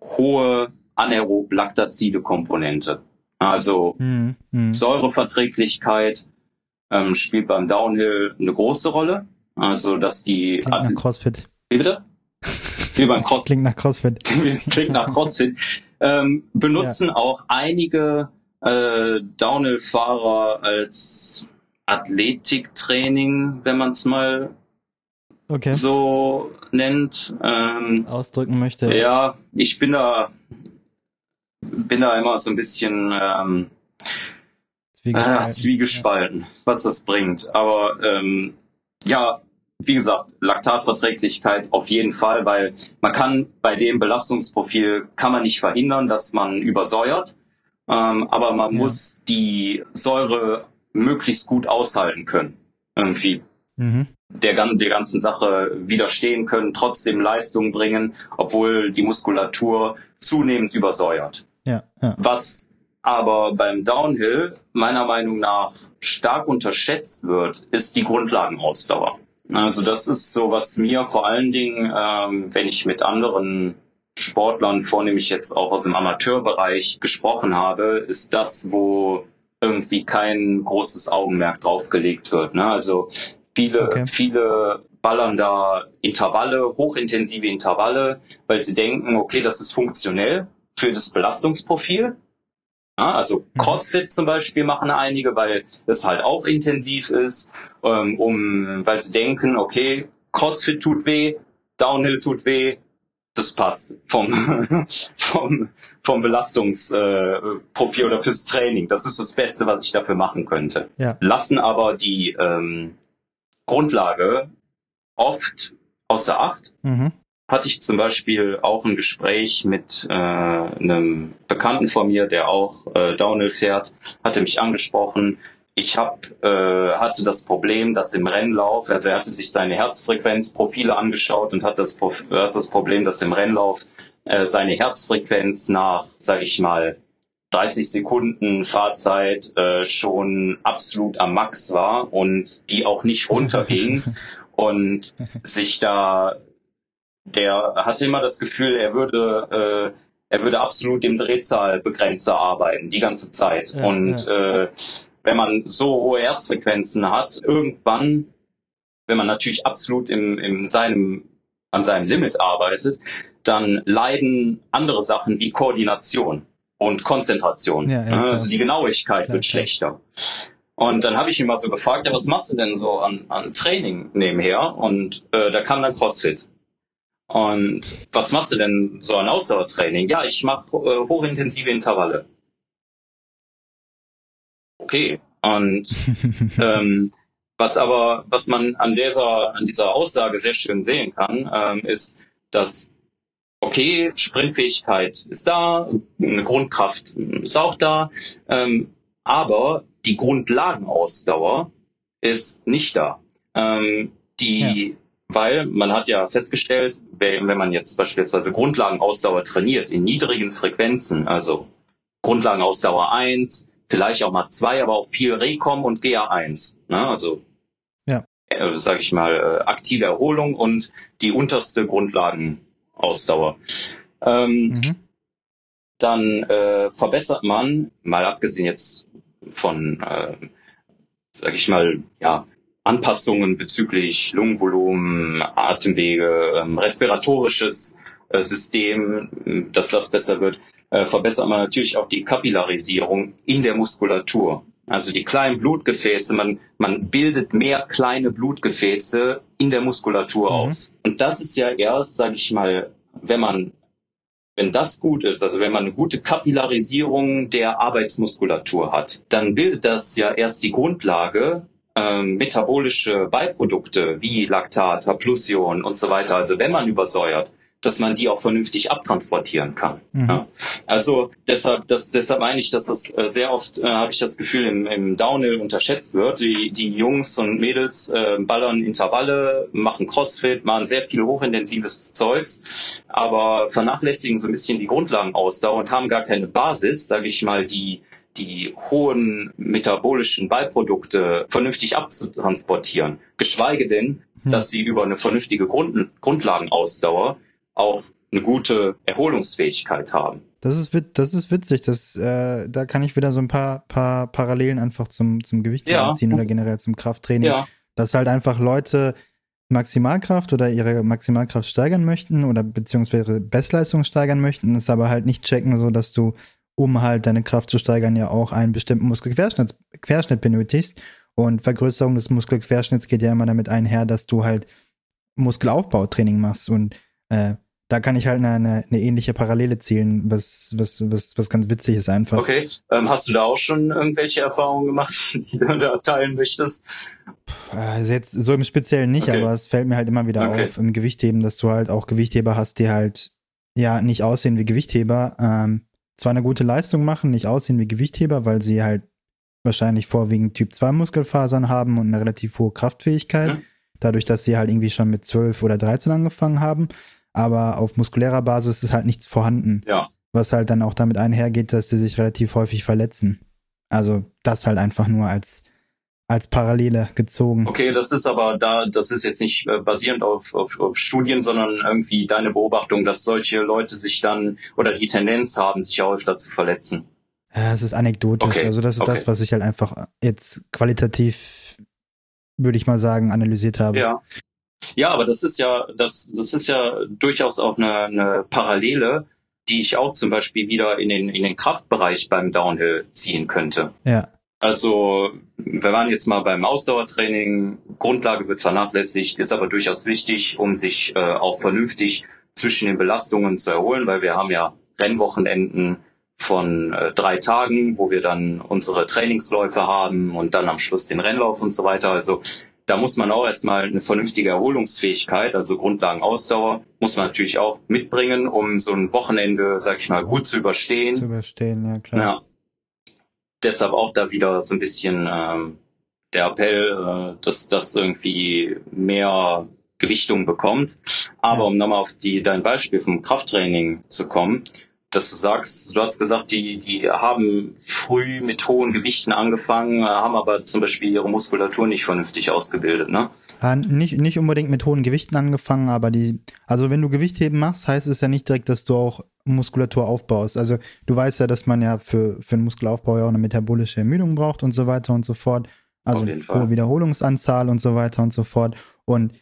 hohe anaerob laktazide Komponente. Also mhm. Mhm. Säureverträglichkeit ähm, spielt beim Downhill eine große Rolle. Also dass die Klingt nach CrossFit. Wie bitte? Wie beim Cross Klingt nach CrossFit. Klingt nach CrossFit. Ähm, benutzen ja. auch einige äh, Downhill-Fahrer als Athletiktraining, wenn man es mal okay. so nennt. Ähm, Ausdrücken möchte. Ja, ich bin da bin da immer so ein bisschen ähm, Zwiegespalten, äh, Zwiegespalten ja. was das bringt. Aber ähm, ja, wie gesagt, Laktatverträglichkeit auf jeden Fall, weil man kann bei dem Belastungsprofil kann man nicht verhindern, dass man übersäuert, ähm, aber man ja. muss die Säure möglichst gut aushalten können. Irgendwie mhm. der, der ganzen Sache widerstehen können, trotzdem Leistung bringen, obwohl die Muskulatur zunehmend übersäuert. Ja, ja. Was aber beim Downhill meiner Meinung nach stark unterschätzt wird, ist die Grundlagenausdauer. Also das ist so, was mir vor allen Dingen, ähm, wenn ich mit anderen Sportlern, vornehmlich jetzt auch aus dem Amateurbereich gesprochen habe, ist das, wo irgendwie kein großes Augenmerk draufgelegt wird. Ne? Also viele, okay. viele ballern da Intervalle, hochintensive Intervalle, weil sie denken, okay, das ist funktionell für das Belastungsprofil. Ja, also mhm. CrossFit zum Beispiel machen einige, weil es halt auch intensiv ist, ähm, um, weil sie denken, okay, CrossFit tut weh, Downhill tut weh, das passt vom, vom, vom Belastungsprofil äh, oder fürs Training. Das ist das Beste, was ich dafür machen könnte. Ja. Lassen aber die ähm, Grundlage oft außer Acht. Mhm hatte ich zum Beispiel auch ein Gespräch mit äh, einem Bekannten von mir, der auch äh, Downhill fährt, hatte mich angesprochen. Ich hab, äh, hatte das Problem, dass im Rennlauf, also er hatte sich seine Herzfrequenzprofile angeschaut und hat das, hat das Problem, dass im Rennlauf äh, seine Herzfrequenz nach, sage ich mal, 30 Sekunden Fahrzeit äh, schon absolut am Max war und die auch nicht runterging und sich da der hatte immer das Gefühl, er würde, äh, er würde absolut dem Drehzahlbegrenzer arbeiten, die ganze Zeit. Ja, und ja. Äh, wenn man so hohe Herzfrequenzen hat, irgendwann, wenn man natürlich absolut im, in seinem, an seinem Limit arbeitet, dann leiden andere Sachen wie Koordination und Konzentration. Ja, ja, also die Genauigkeit klar, wird schlechter. Und dann habe ich ihn mal so gefragt, ja, was machst du denn so an, an Training nebenher? Und äh, da kam dann CrossFit. Und was machst du denn so an Ausdauertraining? Ja, ich mache äh, hochintensive Intervalle. Okay. Und ähm, was aber, was man an dieser, an dieser Aussage sehr schön sehen kann, ähm, ist, dass okay, Sprintfähigkeit ist da, eine Grundkraft ist auch da, ähm, aber die Grundlagenausdauer ist nicht da. Ähm, die, ja. Weil man hat ja festgestellt, wenn, man jetzt beispielsweise Grundlagenausdauer trainiert in niedrigen Frequenzen, also Grundlagenausdauer 1, vielleicht auch mal 2, aber auch viel Recom und GA1, ne, also ja. äh, sage ich mal, äh, aktive Erholung und die unterste Grundlagenausdauer. Ähm, mhm. Dann äh, verbessert man, mal abgesehen jetzt von, äh, sage ich mal, ja, Anpassungen bezüglich Lungenvolumen, Atemwege, ähm, respiratorisches äh, System, dass das besser wird, äh, verbessert man natürlich auch die Kapillarisierung in der Muskulatur. Also die kleinen Blutgefäße, man, man bildet mehr kleine Blutgefäße in der Muskulatur mhm. aus. Und das ist ja erst, sage ich mal, wenn man wenn das gut ist, also wenn man eine gute Kapillarisierung der Arbeitsmuskulatur hat, dann bildet das ja erst die Grundlage, ähm, metabolische Beiprodukte wie Laktat, Haplusion und so weiter. Also wenn man übersäuert, dass man die auch vernünftig abtransportieren kann. Mhm. Ja. Also deshalb, das, deshalb meine ich, dass das äh, sehr oft, äh, habe ich das Gefühl, im, im Downhill unterschätzt wird. Die, die Jungs und Mädels äh, ballern Intervalle, machen Crossfit, machen sehr viel hochintensives Zeugs, aber vernachlässigen so ein bisschen die Grundlagenausdauer und haben gar keine Basis, sage ich mal, die die hohen metabolischen Beiprodukte vernünftig abzutransportieren, geschweige denn, dass sie über eine vernünftige Grund Grundlagenausdauer auch eine gute Erholungsfähigkeit haben. Das ist, das ist witzig. Das, äh, da kann ich wieder so ein paar, paar Parallelen einfach zum, zum Gewicht ja, ziehen oder generell zum Krafttraining. Ja. Dass halt einfach Leute Maximalkraft oder ihre Maximalkraft steigern möchten oder beziehungsweise Bestleistung steigern möchten, es aber halt nicht checken, so dass du, um halt deine Kraft zu steigern, ja auch einen bestimmten Muskelquerschnitt Querschnitt benötigst. Und Vergrößerung des Muskelquerschnitts geht ja immer damit einher, dass du halt Muskelaufbautraining machst. Und äh, da kann ich halt eine, eine, eine ähnliche Parallele zielen, was, was, was, was ganz witzig ist einfach. Okay, ähm, hast du da auch schon irgendwelche Erfahrungen gemacht, die du da teilen möchtest? Also jetzt so im Speziellen nicht, okay. aber es fällt mir halt immer wieder okay. auf im Gewichtheben, dass du halt auch Gewichtheber hast, die halt ja nicht aussehen wie Gewichtheber, ähm, zwar eine gute Leistung machen, nicht aussehen wie Gewichtheber, weil sie halt wahrscheinlich vorwiegend Typ 2 Muskelfasern haben und eine relativ hohe Kraftfähigkeit, mhm. dadurch, dass sie halt irgendwie schon mit 12 oder 13 angefangen haben aber auf muskulärer Basis ist halt nichts vorhanden. Ja. Was halt dann auch damit einhergeht, dass die sich relativ häufig verletzen. Also das halt einfach nur als als Parallele gezogen. Okay, das ist aber da, das ist jetzt nicht äh, basierend auf, auf, auf Studien, sondern irgendwie deine Beobachtung, dass solche Leute sich dann oder die Tendenz haben, sich auch öfter zu verletzen. Ja, es ist anekdotisch. Okay. Also das ist okay. das, was ich halt einfach jetzt qualitativ, würde ich mal sagen, analysiert habe. Ja. Ja, aber das ist ja, das, das ist ja durchaus auch eine, eine Parallele, die ich auch zum Beispiel wieder in den, in den Kraftbereich beim Downhill ziehen könnte. Ja. Also, wir waren jetzt mal beim Ausdauertraining, Grundlage wird vernachlässigt, ist aber durchaus wichtig, um sich äh, auch vernünftig zwischen den Belastungen zu erholen, weil wir haben ja Rennwochenenden von äh, drei Tagen, wo wir dann unsere Trainingsläufe haben und dann am Schluss den Rennlauf und so weiter. Also da muss man auch erstmal eine vernünftige Erholungsfähigkeit, also Grundlagenausdauer, muss man natürlich auch mitbringen, um so ein Wochenende, sag ich mal, gut zu überstehen. Zu überstehen, ja klar. Ja. Deshalb auch da wieder so ein bisschen ähm, der Appell, äh, dass das irgendwie mehr Gewichtung bekommt. Aber ja. um nochmal auf die, dein Beispiel vom Krafttraining zu kommen, dass du sagst, du hast gesagt, die, die haben früh mit hohen Gewichten angefangen, äh, haben aber zum Beispiel ihre Muskulatur nicht vernünftig ausgebildet, ne? Ja, nicht, nicht unbedingt mit hohen Gewichten angefangen, aber die, also wenn du Gewichtheben machst, heißt es ja nicht direkt, dass du auch Muskulatur aufbaust. Also du weißt ja, dass man ja für, für einen Muskelaufbau ja auch eine metabolische Ermüdung braucht und so weiter und so fort. Also hohe Wiederholungsanzahl und so weiter und so fort. Und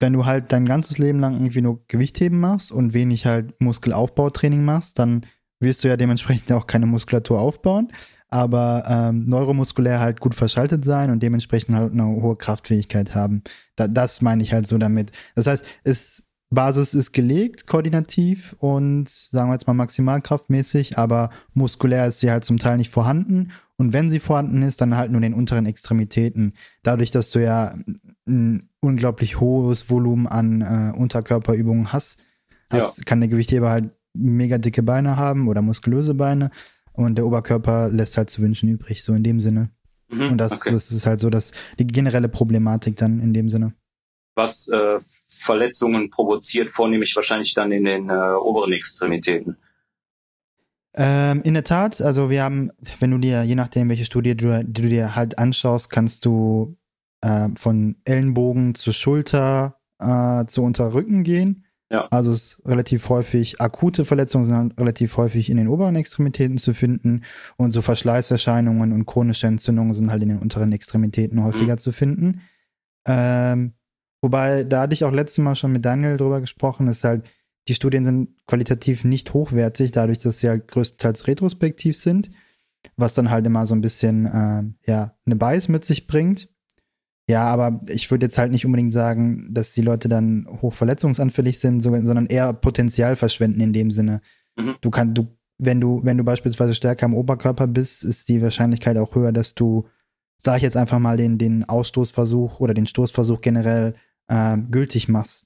wenn du halt dein ganzes Leben lang irgendwie nur Gewichtheben machst und wenig halt Muskelaufbautraining machst, dann wirst du ja dementsprechend auch keine Muskulatur aufbauen, aber ähm, neuromuskulär halt gut verschaltet sein und dementsprechend halt eine hohe Kraftfähigkeit haben. Da, das meine ich halt so damit. Das heißt, es Basis ist gelegt, koordinativ und sagen wir jetzt mal maximalkraftmäßig, aber muskulär ist sie halt zum Teil nicht vorhanden. Und wenn sie vorhanden ist, dann halt nur in den unteren Extremitäten. Dadurch, dass du ja ein unglaublich hohes Volumen an äh, Unterkörperübungen hast, hast ja. kann der Gewichtheber halt mega dicke Beine haben oder muskulöse Beine und der Oberkörper lässt halt zu wünschen übrig, so in dem Sinne. Mhm, und das, okay. das ist halt so dass die generelle Problematik dann in dem Sinne. Was äh, Verletzungen provoziert, vornehmlich wahrscheinlich dann in den äh, oberen Extremitäten. Ähm, in der Tat, also wir haben, wenn du dir, je nachdem, welche Studie du, du dir halt anschaust, kannst du äh, von Ellenbogen zu Schulter äh, zu Unterrücken gehen. Ja. Also es ist relativ häufig, akute Verletzungen sind relativ häufig in den oberen Extremitäten zu finden und so Verschleißerscheinungen und chronische Entzündungen sind halt in den unteren Extremitäten häufiger mhm. zu finden. Ähm, wobei, da hatte ich auch letztes Mal schon mit Daniel drüber gesprochen, ist halt, die Studien sind qualitativ nicht hochwertig, dadurch, dass sie halt größtenteils retrospektiv sind, was dann halt immer so ein bisschen, äh, ja, eine Bias mit sich bringt. Ja, aber ich würde jetzt halt nicht unbedingt sagen, dass die Leute dann hochverletzungsanfällig sind, sondern eher Potenzial verschwenden in dem Sinne. Mhm. Du kannst, du, wenn du, wenn du beispielsweise stärker am Oberkörper bist, ist die Wahrscheinlichkeit auch höher, dass du, sag ich jetzt einfach mal, den, den Ausstoßversuch oder den Stoßversuch generell äh, gültig machst.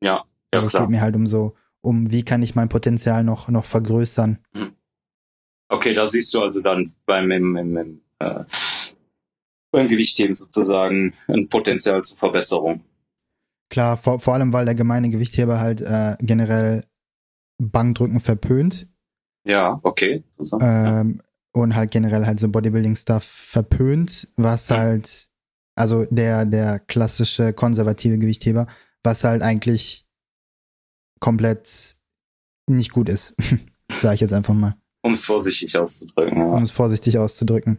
Ja, ja also es geht mir halt um so, um wie kann ich mein Potenzial noch, noch vergrößern. Mhm. Okay, da siehst du also dann beim im, im, im, äh, beim Gewichtheben sozusagen ein Potenzial zur Verbesserung. Klar, vor, vor allem, weil der gemeine Gewichtheber halt äh, generell Bankdrücken verpönt. Ja, okay. Ähm, und halt generell halt so Bodybuilding-Stuff verpönt, was ja. halt, also der, der klassische konservative Gewichtheber, was halt eigentlich komplett nicht gut ist. Sag ich jetzt einfach mal. Um es vorsichtig auszudrücken. Ja. Um es vorsichtig auszudrücken.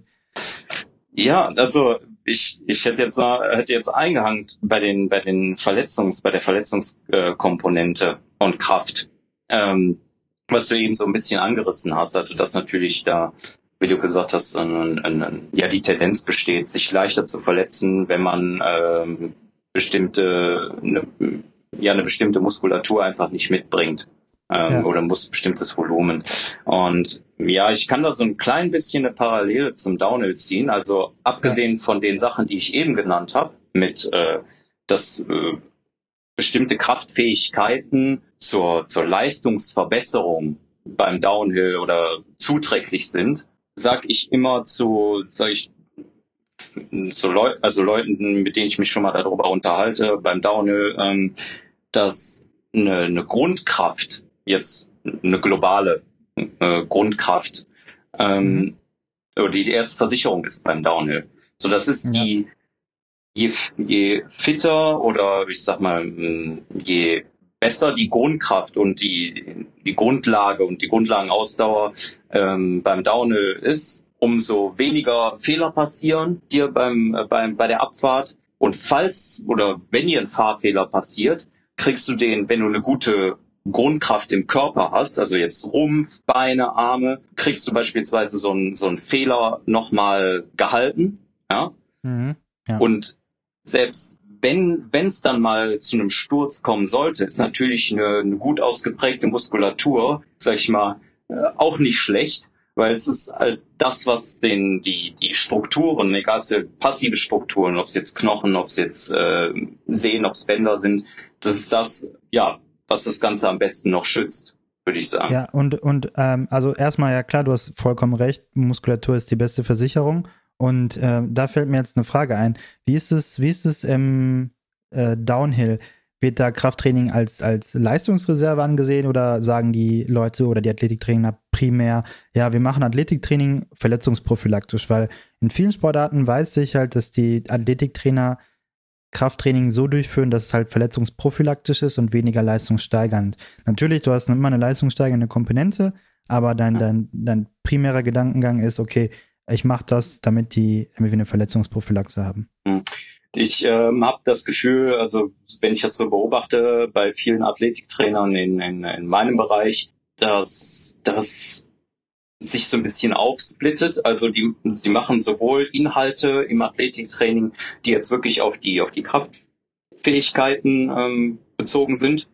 Ja, also ich, ich hätte jetzt hätte jetzt eingehangen bei den bei den Verletzungs bei der Verletzungskomponente und Kraft, ähm, was du eben so ein bisschen angerissen hast, also dass natürlich da, wie du gesagt hast, ein, ein, ein, ja die Tendenz besteht, sich leichter zu verletzen, wenn man ähm, bestimmte eine, ja eine bestimmte Muskulatur einfach nicht mitbringt ähm, ja. oder muss bestimmtes Volumen. Und ja, ich kann da so ein klein bisschen eine Parallele zum Downhill ziehen. Also abgesehen ja. von den Sachen, die ich eben genannt habe, mit äh, dass äh, bestimmte Kraftfähigkeiten zur, zur Leistungsverbesserung beim Downhill oder zuträglich sind, sag ich immer zu, sag ich, zu Leu also Leuten, mit denen ich mich schon mal darüber unterhalte, beim Downhill, ähm, dass eine, eine Grundkraft jetzt eine globale äh, Grundkraft, ähm, mhm. oder die erste Versicherung ist beim Downhill. So, das ist ja. die, je, je fitter oder ich sag mal, je besser die Grundkraft und die, die Grundlage und die Grundlagenausdauer ähm, beim Downhill ist, umso weniger Fehler passieren dir beim, äh, beim, bei der Abfahrt. Und falls oder wenn dir ein Fahrfehler passiert, kriegst du den, wenn du eine gute Grundkraft im Körper hast, also jetzt Rumpf, Beine, Arme, kriegst du beispielsweise so einen so einen Fehler nochmal gehalten. Ja? Mhm, ja. Und selbst wenn es dann mal zu einem Sturz kommen sollte, ist natürlich eine, eine gut ausgeprägte Muskulatur, sag ich mal, äh, auch nicht schlecht, weil es ist halt das, was den die die Strukturen, egal ob passive Strukturen, ob es jetzt Knochen, ob es jetzt äh, Sehnen, ob es Bänder sind, das ist das, ja, was das Ganze am besten noch schützt, würde ich sagen. Ja, und, und ähm, also erstmal, ja klar, du hast vollkommen recht, Muskulatur ist die beste Versicherung. Und äh, da fällt mir jetzt eine Frage ein. Wie ist es, wie ist es im äh, Downhill? Wird da Krafttraining als, als Leistungsreserve angesehen oder sagen die Leute oder die Athletiktrainer primär, ja, wir machen Athletiktraining verletzungsprophylaktisch, weil in vielen Sportarten weiß ich halt, dass die Athletiktrainer Krafttraining so durchführen, dass es halt verletzungsprophylaktisch ist und weniger leistungssteigernd. Natürlich, du hast immer eine leistungssteigernde Komponente, aber dein, dein, dein primärer Gedankengang ist, okay, ich mache das, damit die irgendwie eine Verletzungsprophylaxe haben. Hm. Ich ähm, habe das Gefühl, also wenn ich das so beobachte bei vielen Athletiktrainern in, in, in meinem Bereich, dass das sich so ein bisschen aufsplittet. Also die, sie machen sowohl Inhalte im Athletiktraining, die jetzt wirklich auf die, auf die Kraftfähigkeiten ähm, bezogen sind,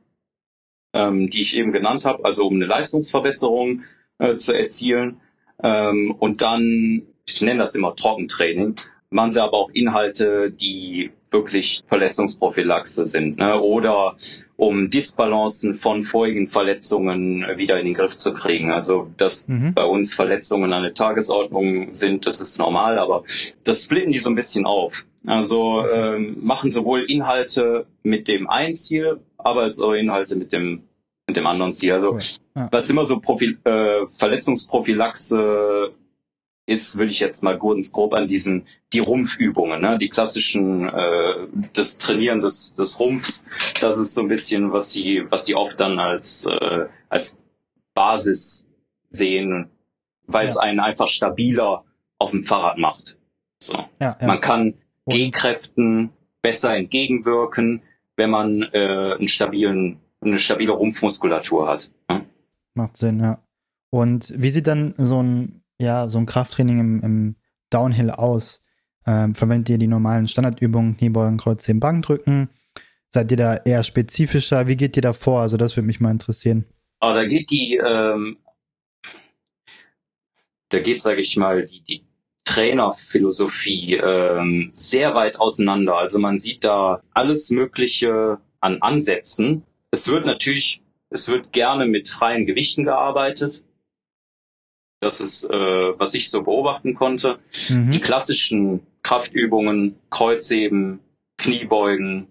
ähm, die ich eben genannt habe, also um eine Leistungsverbesserung äh, zu erzielen. Ähm, und dann, ich nenne das immer Trockentraining, machen sie aber auch Inhalte, die wirklich Verletzungsprophylaxe sind ne? oder um Disbalancen von vorigen Verletzungen wieder in den Griff zu kriegen. Also dass mhm. bei uns Verletzungen an der Tagesordnung sind, das ist normal, aber das splitten die so ein bisschen auf. Also okay. ähm, machen sowohl Inhalte mit dem einen Ziel, aber als auch Inhalte mit dem mit dem anderen Ziel. Also cool. ja. was immer so Profil, äh, Verletzungsprophylaxe ist, will ich jetzt mal ganz grob an diesen, die Rumpfübungen, ne? die klassischen, äh, das Trainieren des, des Rumpfs, das ist so ein bisschen, was die, was die oft dann als, äh, als Basis sehen, weil ja. es einen einfach stabiler auf dem Fahrrad macht. So. Ja. Man kann G-Kräften besser entgegenwirken, wenn man äh, einen stabilen, eine stabile Rumpfmuskulatur hat. Ne? Macht Sinn, ja. Und wie sieht dann so ein ja, so ein Krafttraining im, im Downhill aus? Ähm, verwendet ihr die normalen Standardübungen, Kniebeugen, Kreuzheben, Bankdrücken? Seid ihr da eher spezifischer? Wie geht ihr da vor? Also das würde mich mal interessieren. Aber da geht die, ähm, da geht, sage ich mal, die, die Trainerphilosophie ähm, sehr weit auseinander. Also man sieht da alles Mögliche an Ansätzen. Es wird natürlich, es wird gerne mit freien Gewichten gearbeitet. Das ist, äh, was ich so beobachten konnte. Mhm. Die klassischen Kraftübungen, Kreuzheben, Kniebeugen,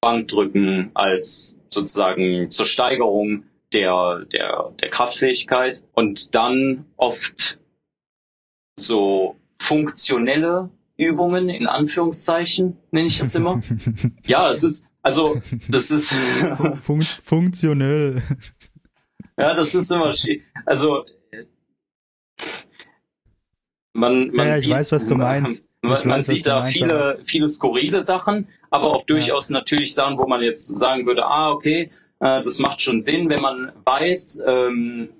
Bankdrücken als sozusagen zur Steigerung der, der, der Kraftfähigkeit und dann oft so funktionelle Übungen in Anführungszeichen nenne ich das immer. ja, es ist also das ist Fun funktionell. ja, das ist immer also man, man ja, ich sieht, weiß, was du meinst. Man, man weiß, sieht da meinst, viele, viele skurrile Sachen, aber auch durchaus ja. natürlich Sachen, wo man jetzt sagen würde, ah, okay, äh, das macht schon Sinn, wenn man weiß, ähm,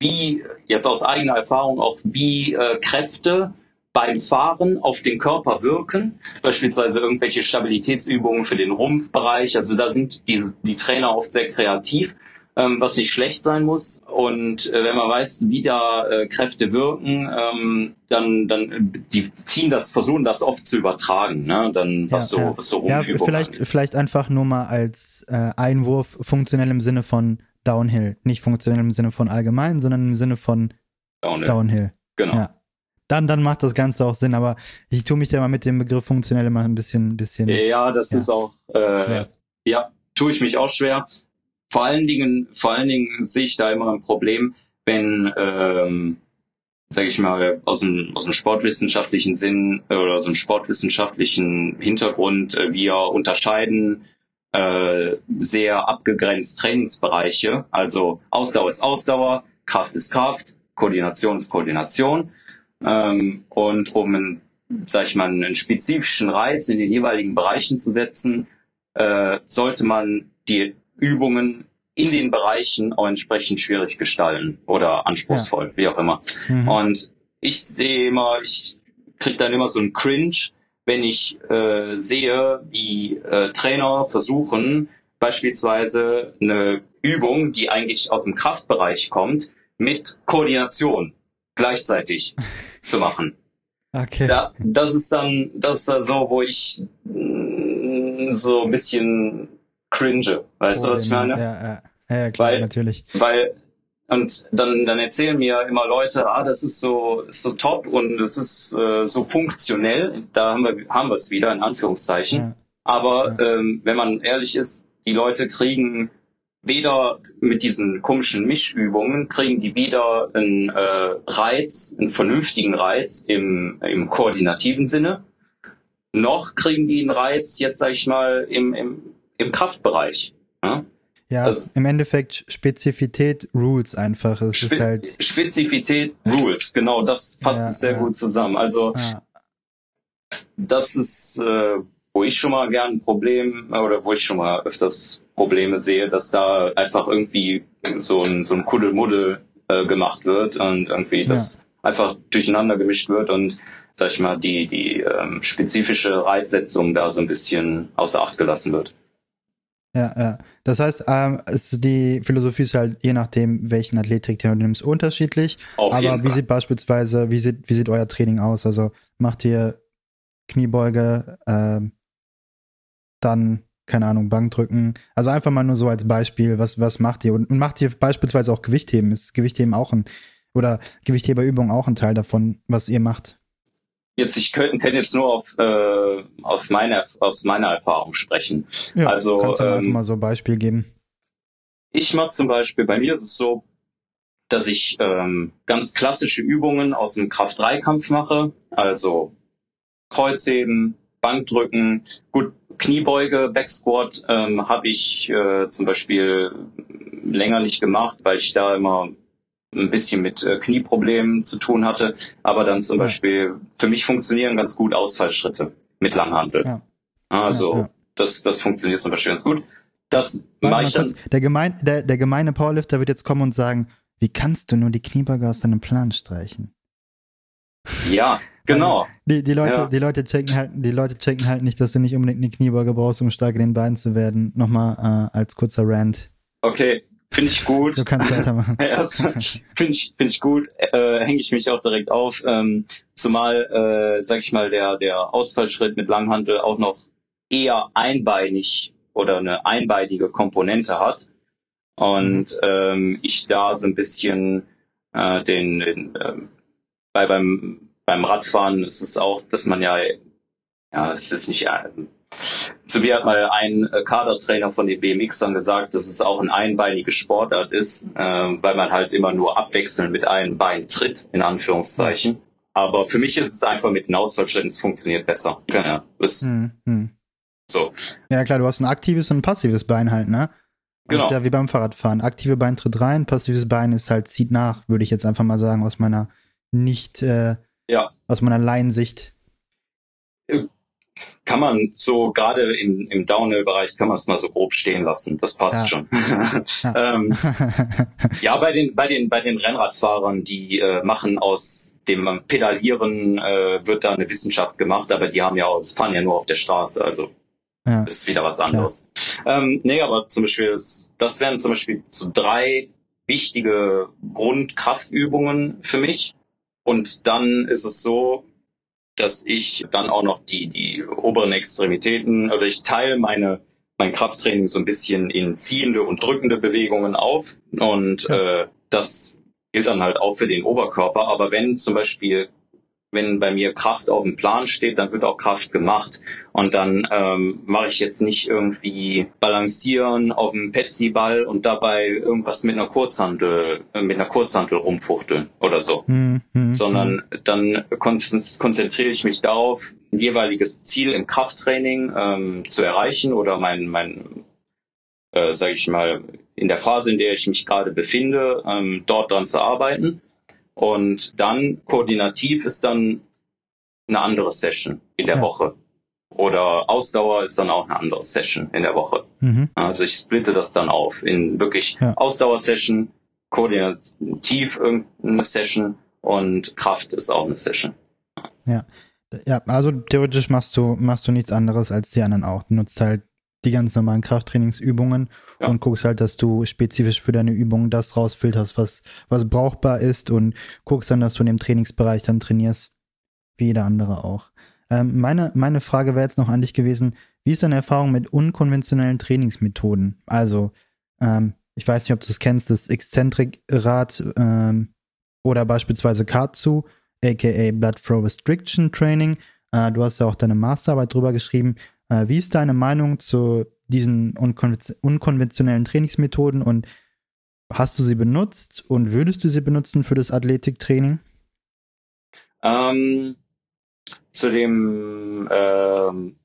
wie, jetzt aus eigener Erfahrung auch, wie äh, Kräfte beim Fahren auf den Körper wirken, beispielsweise irgendwelche Stabilitätsübungen für den Rumpfbereich. Also da sind die, die Trainer oft sehr kreativ ähm, was nicht schlecht sein muss. Und äh, wenn man weiß, wie da äh, Kräfte wirken, ähm, dann, dann die ziehen das, versuchen das oft zu übertragen, ne? Dann was ja, so, ja. was so Ja, vielleicht, vielleicht einfach nur mal als äh, Einwurf funktionell im Sinne von Downhill. Nicht funktionell im Sinne von allgemein, sondern im Sinne von Downhill. Downhill. Genau. Ja. Dann, dann macht das Ganze auch Sinn, aber ich tue mich da mal mit dem Begriff funktionell immer ein bisschen, bisschen. Ja, das ist auch, äh, ja, tue ich mich auch schwer. Vor allen Dingen, vor allen Dingen sehe ich da immer ein Problem, wenn, ähm, sage ich mal, aus dem, aus dem sportwissenschaftlichen Sinn oder aus dem sportwissenschaftlichen Hintergrund äh, wir unterscheiden äh, sehr abgegrenzt Trainingsbereiche. Also Ausdauer ist Ausdauer, Kraft ist Kraft, Koordination ist Koordination. Ähm, und um einen, sag ich mal, einen spezifischen Reiz in den jeweiligen Bereichen zu setzen, äh, sollte man die Übungen in den Bereichen auch entsprechend schwierig gestalten oder anspruchsvoll, ja. wie auch immer. Mhm. Und ich sehe immer, ich kriege dann immer so ein Cringe, wenn ich äh, sehe, wie äh, Trainer versuchen, beispielsweise eine Übung, die eigentlich aus dem Kraftbereich kommt, mit Koordination gleichzeitig zu machen. Okay. Da, das ist dann, das ist dann so, wo ich mm, so ein bisschen cringe. Weißt oh, du, was ich meine? Ja, ja. Ja, klar, weil, natürlich. Weil, und dann, dann erzählen mir immer Leute, ah, das ist so, ist so top und es ist äh, so funktionell. Da haben wir, haben wir es wieder, in Anführungszeichen. Ja. Aber ja. Ähm, wenn man ehrlich ist, die Leute kriegen weder mit diesen komischen Mischübungen kriegen die weder einen äh, Reiz, einen vernünftigen Reiz im, im koordinativen Sinne, noch kriegen die einen Reiz, jetzt sag ich mal, im, im, im Kraftbereich. Ja, ja also, im Endeffekt Spezifität Rules einfach. Es Spe ist halt Spezifität Rules, genau, das passt ja, sehr ja. gut zusammen. Also das ist, äh, wo ich schon mal gern ein Problem oder wo ich schon mal öfters Probleme sehe, dass da einfach irgendwie so ein, so ein Kuddelmuddel äh, gemacht wird und irgendwie das einfach durcheinander gemischt wird und sag ich mal, die, die ähm, spezifische Reitsetzung da so ein bisschen außer Acht gelassen wird. Ja, ja. Das heißt, ähm, es, die Philosophie ist halt je nachdem, welchen Athletiktrainer du nimmst, unterschiedlich. Auf Aber wie sieht beispielsweise, wie sieht, wie sieht euer Training aus? Also macht ihr Kniebeuge, ähm, dann, keine Ahnung, Bankdrücken. Also einfach mal nur so als Beispiel, was, was macht ihr? Und macht ihr beispielsweise auch Gewichtheben? Ist Gewichtheben auch ein, oder Gewichtheberübung auch ein Teil davon, was ihr macht? Jetzt, ich könnte kann jetzt nur auf, äh, auf meine, aus meiner Erfahrung sprechen. Ja, also, kannst du ähm, einfach mal so ein Beispiel geben? Ich mache zum Beispiel, bei mir ist es so, dass ich ähm, ganz klassische Übungen aus dem Kraft-3-Kampf mache, also Kreuzheben, Bankdrücken, gut, Kniebeuge, Backsquat ähm, habe ich äh, zum Beispiel länger nicht gemacht, weil ich da immer ein bisschen mit äh, Knieproblemen zu tun hatte, aber dann zum ja. Beispiel für mich funktionieren ganz gut Ausfallschritte mit Langhandel. Ja. Also ja, Das, das funktioniert zum Beispiel ganz gut. Das mache ich dann. Der, gemein, der, der gemeine Powerlifter wird jetzt kommen und sagen, wie kannst du nur die Kniebeuge aus deinem Plan streichen? Ja, genau. Die, die, Leute, ja. die, Leute checken halt, die Leute checken halt nicht, dass du nicht unbedingt eine Kniebeuge brauchst, um stark in den Beinen zu werden. Nochmal äh, als kurzer Rant. Okay, Finde ich gut. Du kannst weitermachen. Finde ich, finde ich gut. Äh, Hänge ich mich auch direkt auf. Ähm, zumal, äh, sag ich mal, der, der Ausfallschritt mit Langhantel auch noch eher einbeinig oder eine einbeinige Komponente hat. Und mhm. ähm, ich da so ein bisschen äh, den, den ähm, bei beim beim Radfahren ist es auch, dass man ja ja, es ist nicht äh, zu mir hat mal ein äh, Kadertrainer von den BMXern gesagt, dass es auch ein einbeinige Sportart ist, äh, weil man halt immer nur abwechselnd mit einem Bein tritt, in Anführungszeichen. Aber für mich ist es einfach mit den Ausfallschritten, es funktioniert besser. Ist hm, hm. so. Ja klar, du hast ein aktives und ein passives Bein halt, ne? Genau. Das ist ja wie beim Fahrradfahren. Aktive Bein tritt rein, passives Bein ist halt zieht nach, würde ich jetzt einfach mal sagen, aus meiner nicht, äh, ja. aus meiner Laiensicht. Äh, kann man so gerade im, im Downhill-Bereich kann man es mal so grob stehen lassen. Das passt ja. schon. Ja. ähm, ja, bei den bei den bei den Rennradfahrern, die äh, machen aus dem Pedalieren äh, wird da eine Wissenschaft gemacht, aber die haben ja aus fahren ja nur auf der Straße, also ja. ist wieder was anderes. Ähm, nee, aber zum Beispiel das, das wären zum Beispiel so drei wichtige Grundkraftübungen für mich. Und dann ist es so, dass ich dann auch noch die, die oberen Extremitäten, oder ich teile meine, mein Krafttraining so ein bisschen in ziehende und drückende Bewegungen auf. Und ja. äh, das gilt dann halt auch für den Oberkörper. Aber wenn zum Beispiel wenn bei mir Kraft auf dem Plan steht, dann wird auch Kraft gemacht. Und dann ähm, mache ich jetzt nicht irgendwie balancieren auf dem Petsy-Ball und dabei irgendwas mit einer Kurzhandel, äh, mit einer Kurzhandel rumfuchteln oder so. Hm, hm, Sondern hm. dann kon konzentriere ich mich darauf, ein jeweiliges Ziel im Krafttraining ähm, zu erreichen oder mein, mein äh, sage ich mal, in der Phase, in der ich mich gerade befinde, ähm, dort dran zu arbeiten. Und dann koordinativ ist dann eine andere Session in der ja. Woche. Oder Ausdauer ist dann auch eine andere Session in der Woche. Mhm. Also ich splitte das dann auf in wirklich ja. Ausdauersession, koordinativ irgendeine Session und Kraft ist auch eine Session. Ja. Ja, also theoretisch machst du, machst du nichts anderes als die anderen auch. Du nutzt halt die ganz normalen Krafttrainingsübungen ja. und guckst halt, dass du spezifisch für deine Übungen das rausfilterst, was, was brauchbar ist und guckst dann, dass du in dem Trainingsbereich dann trainierst, wie jeder andere auch. Ähm, meine, meine Frage wäre jetzt noch an dich gewesen, wie ist deine Erfahrung mit unkonventionellen Trainingsmethoden? Also, ähm, ich weiß nicht, ob du das kennst, das Exzentrikrad ähm, oder beispielsweise Katsu, aka Blood Flow Restriction Training. Äh, du hast ja auch deine Masterarbeit drüber geschrieben. Äh, wie ist deine Meinung zu diesen unkonventionellen Trainingsmethoden und hast du sie benutzt und würdest du sie benutzen für das Athletiktraining? Ähm, zu dem ähm,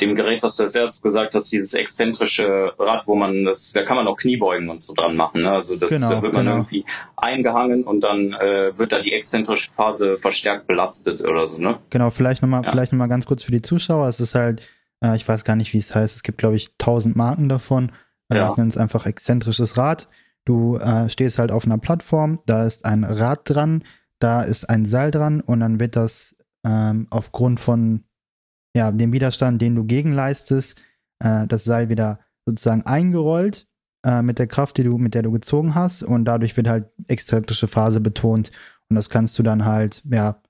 dem Gerät, was du als erstes gesagt hast, dieses exzentrische Rad, wo man das, da kann man auch Kniebeugen und so dran machen. Ne? Also das Genau, da wird man genau. irgendwie eingehangen und dann äh, wird da die exzentrische Phase verstärkt belastet oder so, ne? Genau, vielleicht nochmal Ja. vielleicht noch mal ganz kurz für die Zuschauer. Es ist halt, äh, ich weiß gar nicht, wie es heißt. Es gibt, glaube ich, tausend Marken davon. Äh, Ja. Ich nenne es einfach exzentrisches Rad. Du äh, stehst halt auf einer Plattform, da ist ein Rad dran, da ist ein Seil dran und dann wird das ähm, aufgrund von ja, dem Widerstand, den du gegenleistest, äh, das Seil wieder sozusagen eingerollt äh, mit der Kraft, die du, mit der du gezogen hast und dadurch wird halt exzentrische Phase betont und das kannst du dann halt, ja,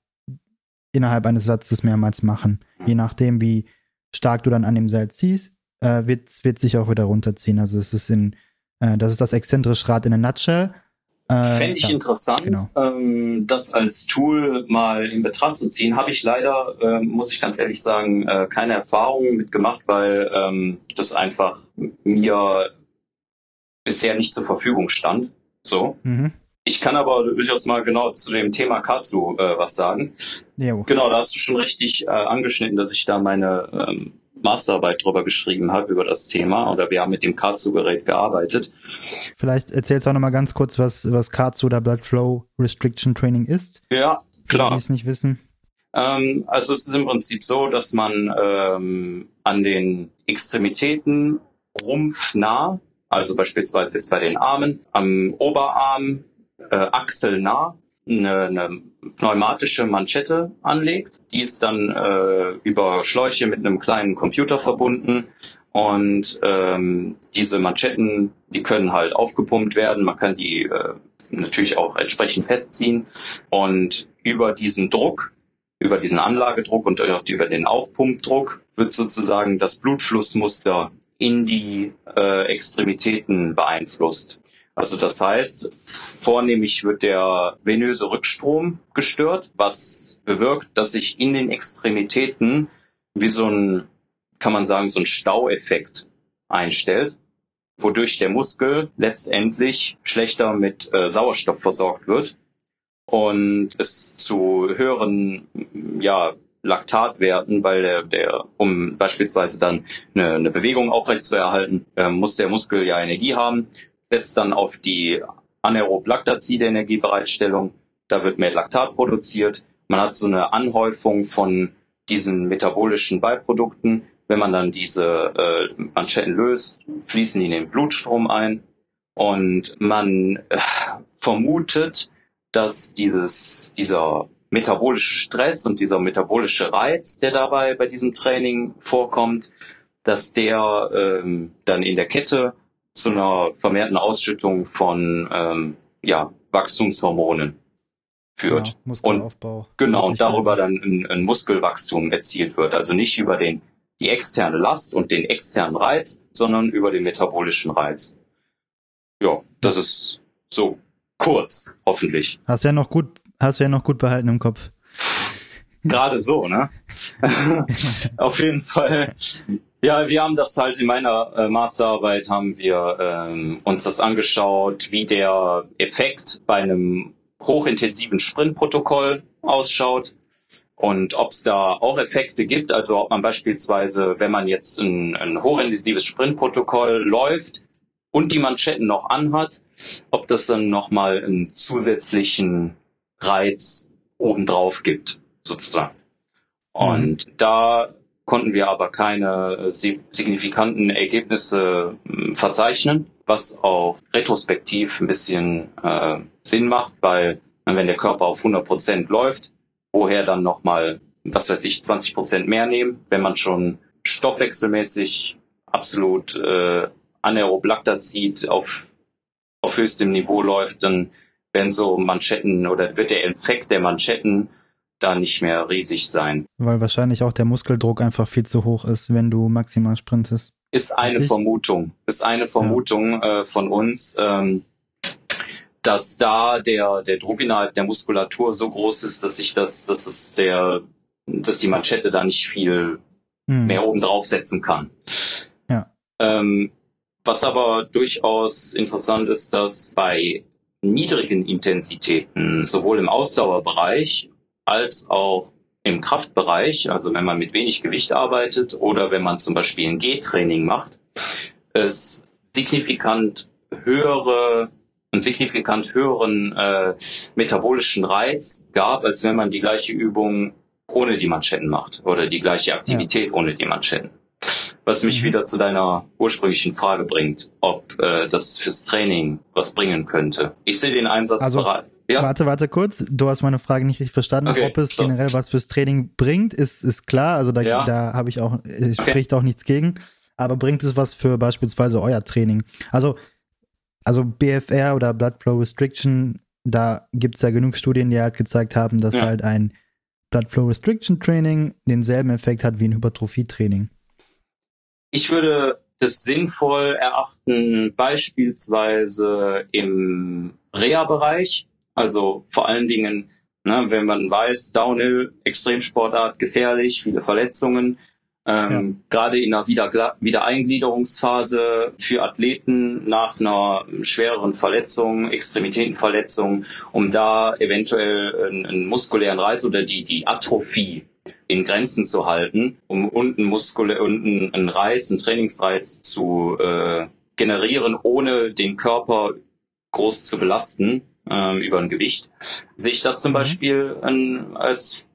innerhalb eines Satzes mehrmals machen. Je nachdem, wie stark du dann an dem Seil ziehst, äh, wird wird sich auch wieder runterziehen. Also es ist in, äh, das ist das exzentrische Rad in a nutshell. Äh, Fände ich ja. interessant, genau. ähm, das als Tool mal in Betracht zu ziehen. Habe ich leider, ähm, muss ich ganz ehrlich sagen, äh, keine Erfahrungen mitgemacht, weil ähm, das einfach mir bisher nicht zur Verfügung stand. So. Mhm. Ich kann aber durchaus mal genau zu dem Thema Katsu äh, was sagen. Jo. Genau, da hast du schon richtig äh, angeschnitten, dass ich da meine ähm, Masterarbeit drüber geschrieben habe, über das Thema. Oder wir haben mit dem Katsu-Gerät gearbeitet. Vielleicht erzählst du auch nochmal ganz kurz, was, was Katsu oder Blood Flow Restriction Training ist. Ja, klar. die es nicht wissen. Ähm, also es ist im Prinzip so, dass man ähm, an den Extremitäten rumpfnah, also beispielsweise jetzt bei den Armen, am Oberarm äh, achselnah eine, eine pneumatische Manschette anlegt. Die ist dann äh, über Schläuche mit einem kleinen Computer verbunden. Und ähm, diese Manschetten, die können halt aufgepumpt werden. Man kann die äh, natürlich auch entsprechend festziehen. Und über diesen Druck über diesen Anlagedruck und über den Aufpumpdruck wird sozusagen das Blutflussmuster in die äh, Extremitäten beeinflusst. Also das heißt, vornehmlich wird der venöse Rückstrom gestört, was bewirkt, dass sich in den Extremitäten wie so ein, kann man sagen, so ein Staueffekt einstellt, wodurch der Muskel letztendlich schlechter mit äh, Sauerstoff versorgt wird und es zu höheren ja, Laktatwerten, weil der, der, um beispielsweise dann eine, eine Bewegung aufrechtzuerhalten, äh, muss der Muskel ja Energie haben, setzt dann auf die anaerob laktazide Energiebereitstellung, da wird mehr Laktat produziert, man hat so eine Anhäufung von diesen metabolischen Beiprodukten, wenn man dann diese äh, Manschetten löst, fließen die in den Blutstrom ein. Und man äh, vermutet, dass dieses, dieser metabolische Stress und dieser metabolische Reiz, der dabei bei diesem Training vorkommt, dass der ähm, dann in der Kette zu einer vermehrten Ausschüttung von ähm, ja, Wachstumshormonen führt. Ja, Muskelaufbau. Genau, und darüber dann ein, ein Muskelwachstum erzielt wird. Also nicht über den, die externe Last und den externen Reiz, sondern über den metabolischen Reiz. Ja, das ist so kurz, hoffentlich. Hast du ja noch gut, hast du ja noch gut behalten im Kopf. Gerade so, ne? Auf jeden Fall. Ja, wir haben das halt in meiner äh, Masterarbeit haben wir ähm, uns das angeschaut, wie der Effekt bei einem hochintensiven Sprintprotokoll ausschaut und ob es da auch Effekte gibt. Also ob man beispielsweise, wenn man jetzt ein, ein hochintensives Sprintprotokoll läuft und die Manschetten noch anhat, ob das dann nochmal einen zusätzlichen Reiz obendrauf gibt, sozusagen. Und da konnten wir aber keine äh, si- signifikanten Ergebnisse mh, verzeichnen, was auch retrospektiv ein bisschen äh, Sinn macht, weil äh, wenn der Körper auf 100 Prozent läuft, woher dann nochmal, was weiß ich, 20 Prozent mehr nehmen, wenn man schon stoffwechselmäßig absolut äh, anaerob Laktazid auf, auf höchstem Niveau läuft, dann werden so Manschetten oder wird der Effekt der Manschetten da nicht mehr riesig sein. Weil wahrscheinlich auch der Muskeldruck einfach viel zu hoch ist, wenn du maximal sprintest. Ist eine Richtig? Vermutung. Ist eine Vermutung äh, von uns, ähm, dass da der, der Druck innerhalb der Muskulatur so groß ist, dass sich das, dass es der, dass die Manschette da nicht viel Hm. mehr oben draufsetzen kann. Ja. Ähm, was aber durchaus interessant ist, dass bei niedrigen Intensitäten sowohl im Ausdauerbereich als auch im Kraftbereich, also wenn man mit wenig Gewicht arbeitet oder wenn man zum Beispiel ein G-Training macht, es signifikant höhere einen signifikant höheren äh, metabolischen Reiz gab, als wenn man die gleiche Übung ohne die Manschetten macht oder die gleiche Aktivität ja. ohne die Manschetten. Was mich mhm. wieder zu deiner ursprünglichen Frage bringt, ob äh, das fürs Training was bringen könnte. Ich sehe den Einsatz also, Ja? Warte, warte kurz. Du hast meine Frage nicht richtig verstanden. Okay, ob es so. generell was fürs Training bringt, ist, ist klar. Also da, ja. da habe ich auch, okay. spricht auch nichts gegen. Aber bringt es was für beispielsweise euer Training? Also, also BFR oder Blood Flow Restriction, da gibt es ja genug Studien, die halt gezeigt haben, dass ja. halt ein Blood Flow Restriction Training denselben Effekt hat wie ein Hypertrophie-Training. Ich würde das sinnvoll erachten, beispielsweise im Reha-Bereich, also vor allen Dingen, ne, wenn man weiß, Downhill, Extremsportart, gefährlich, viele Verletzungen, ähm, ja. Gerade in einer Wieder Wiedereingliederungsphase für Athleten nach einer schwereren Verletzung, Extremitätenverletzung, um da eventuell einen, einen muskulären Reiz oder die, die Atrophie in Grenzen zu halten, um unten Muskul unten einen Reiz, einen Trainingsreiz zu äh, generieren, ohne den Körper groß zu belasten ähm, über ein Gewicht, sehe ich das zum mhm. Beispiel an, als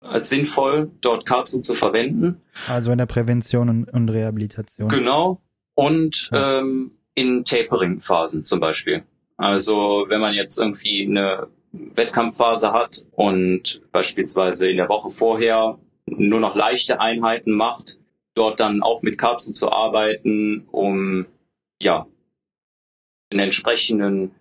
als sinnvoll, dort Katsu zu verwenden. Also in der Prävention und, und Rehabilitation. Genau. Und ja. ähm, in Tapering-Phasen zum Beispiel. Also wenn man jetzt irgendwie eine Wettkampfphase hat und beispielsweise in der Woche vorher nur noch leichte Einheiten macht, dort dann auch mit Katsu zu arbeiten, um ja einen entsprechenden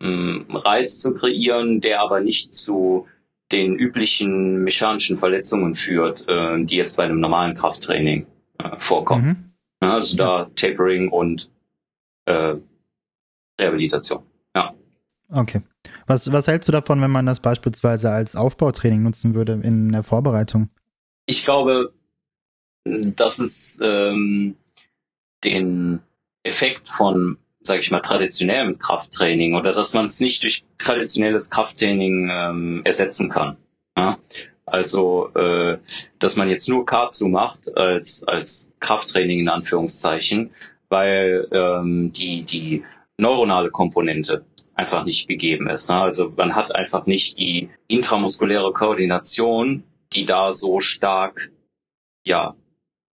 ähm, Reiz zu kreieren, der aber nicht zu den üblichen mechanischen Verletzungen führt, äh, die jetzt bei einem normalen Krafttraining äh, vorkommen. Mhm. Also da Tapering und äh, Rehabilitation. Ja. Okay. Was, was hältst du davon, wenn man das beispielsweise als Aufbautraining nutzen würde in der Vorbereitung? Ich glaube, dass es ähm, den Effekt von sage ich mal, traditionellem Krafttraining oder dass man es nicht durch traditionelles Krafttraining ähm, ersetzen kann. Ja? Also, äh, dass man jetzt nur Katsu macht als, als Krafttraining in Anführungszeichen, weil ähm, die, die neuronale Komponente einfach nicht gegeben ist. Ne? Also man hat einfach nicht die intramuskuläre Koordination, die da so stark ja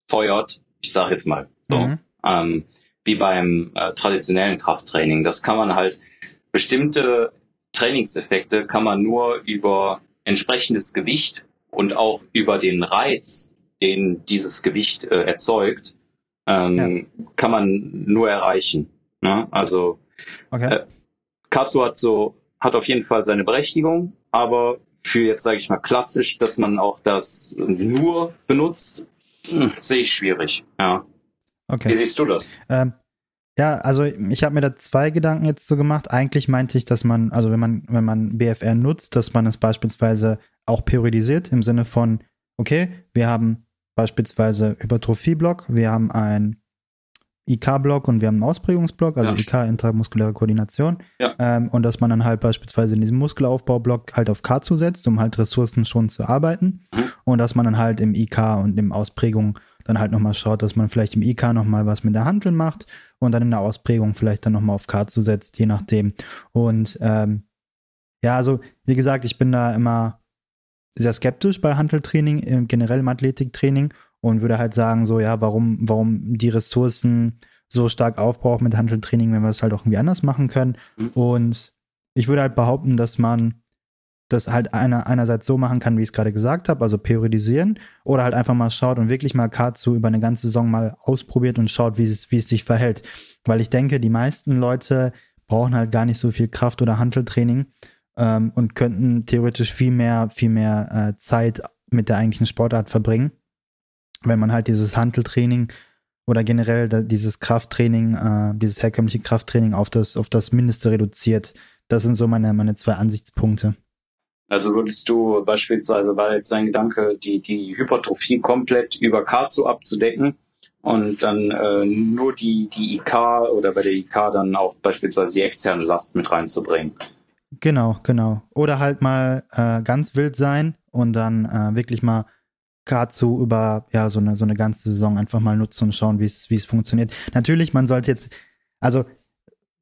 feuert. Ich sage jetzt mal so. Mhm. Ähm, wie beim äh, traditionellen Krafttraining. Das kann man halt, bestimmte Trainingseffekte kann man nur über entsprechendes Gewicht und auch über den Reiz, den dieses Gewicht äh, erzeugt, ähm, ja. kann man nur erreichen. Ne? Also okay. äh, Katsu hat so hat auf jeden Fall seine Berechtigung, aber für jetzt sage ich mal klassisch, dass man auch das nur benutzt, hm, sehe ich schwierig. Ja. Okay. Wie siehst du das? Ähm, ja, also ich habe mir da zwei Gedanken jetzt so gemacht. Eigentlich meinte ich, dass man, also wenn man, wenn man BFR nutzt, dass man es beispielsweise auch periodisiert im Sinne von, okay, wir haben beispielsweise Hypertrophie-Block, wir haben einen IK-Block und wir haben einen Ausprägungsblock, also ja. IK, intramuskuläre Koordination. Ja. Ähm, und dass man dann halt beispielsweise in diesem Muskelaufbaublock halt auf K zusetzt, um halt Ressourcen schon zu arbeiten. Mhm. Und dass man dann halt im IK und im Ausprägung dann halt nochmal schaut, dass man vielleicht im IK nochmal was mit der Handel macht und dann in der Ausprägung vielleicht dann nochmal auf K zusetzt, je nachdem. Und ähm, ja, also wie gesagt, ich bin da immer sehr skeptisch bei Handeltraining, äh, generell im Athletiktraining und würde halt sagen, so, ja, warum, warum die Ressourcen so stark aufbrauchen mit Handeltraining, wenn wir es halt auch irgendwie anders machen können. Mhm. Und ich würde halt behaupten, dass man das halt einer, einerseits so machen kann, wie ich es gerade gesagt habe, also periodisieren, oder halt einfach mal schaut und wirklich mal Katsu über eine ganze Saison mal ausprobiert und schaut, wie es, wie es sich verhält. Weil ich denke, die meisten Leute brauchen halt gar nicht so viel Kraft- oder Handeltraining ähm, und könnten theoretisch viel mehr, viel mehr äh, Zeit mit der eigentlichen Sportart verbringen, wenn man halt dieses Handeltraining oder generell dieses Krafttraining, äh, dieses herkömmliche Krafttraining auf das, auf das Mindeste reduziert. Das sind so meine, meine zwei Ansichtspunkte. Also würdest du beispielsweise, weil jetzt dein Gedanke, die, die Hypertrophie komplett über Katsu abzudecken und dann äh, nur die, die IK oder bei der IK dann auch beispielsweise die externe Last mit reinzubringen. Genau, genau. Oder halt mal äh, ganz wild sein und dann äh, wirklich mal Katsu über ja so eine so eine ganze Saison einfach mal nutzen und schauen, wie es wie es funktioniert. Natürlich, man sollte jetzt also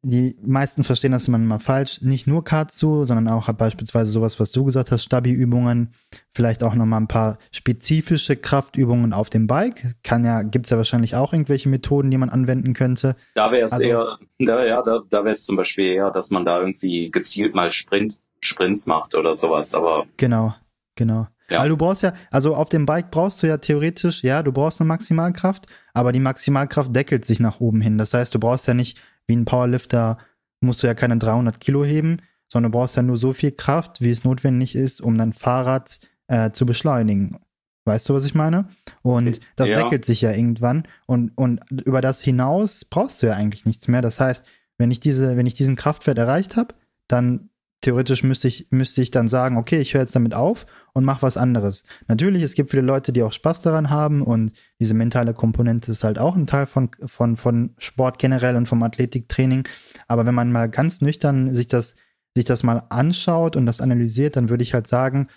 die meisten verstehen das immer mal falsch. Nicht nur Katsu, sondern auch beispielsweise sowas, was du gesagt hast, Stabi-Übungen, vielleicht auch nochmal ein paar spezifische Kraftübungen auf dem Bike. Kann ja, gibt's ja wahrscheinlich auch irgendwelche Methoden, die man anwenden könnte. Da wäre es also, eher, da, ja, da, da wäre es zum Beispiel eher, dass man da irgendwie gezielt mal Sprint, Sprints macht oder sowas, aber. Genau, genau. Ja. Weil du brauchst ja, also auf dem Bike brauchst du ja theoretisch, ja, du brauchst eine Maximalkraft, aber die Maximalkraft deckelt sich nach oben hin. Das heißt, du brauchst ja nicht wie ein Powerlifter musst du ja keine 300 Kilo heben, sondern du brauchst ja nur so viel Kraft, wie es notwendig ist, um dein Fahrrad äh, zu beschleunigen. Weißt du, was ich meine? Und das ja. deckelt sich ja irgendwann. Und, und über das hinaus brauchst du ja eigentlich nichts mehr. Das heißt, wenn ich diese, wenn ich diesen Kraftwert erreicht habe, dann theoretisch müsste ich, müsste ich dann sagen, okay, ich höre jetzt damit auf und mache was anderes. Natürlich, es gibt viele Leute, die auch Spaß daran haben und diese mentale Komponente ist halt auch ein Teil von, von, von Sport generell und vom Athletiktraining. Aber wenn man mal ganz nüchtern sich das, sich das mal anschaut und das analysiert, dann würde ich halt sagen,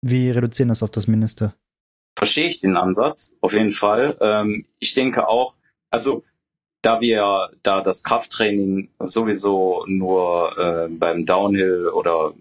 wir reduzieren das auf das Mindeste. Verstehe ich den Ansatz, auf jeden Fall. Ähm, ich denke auch, also da wir da das Krafttraining sowieso nur äh, beim Downhill oder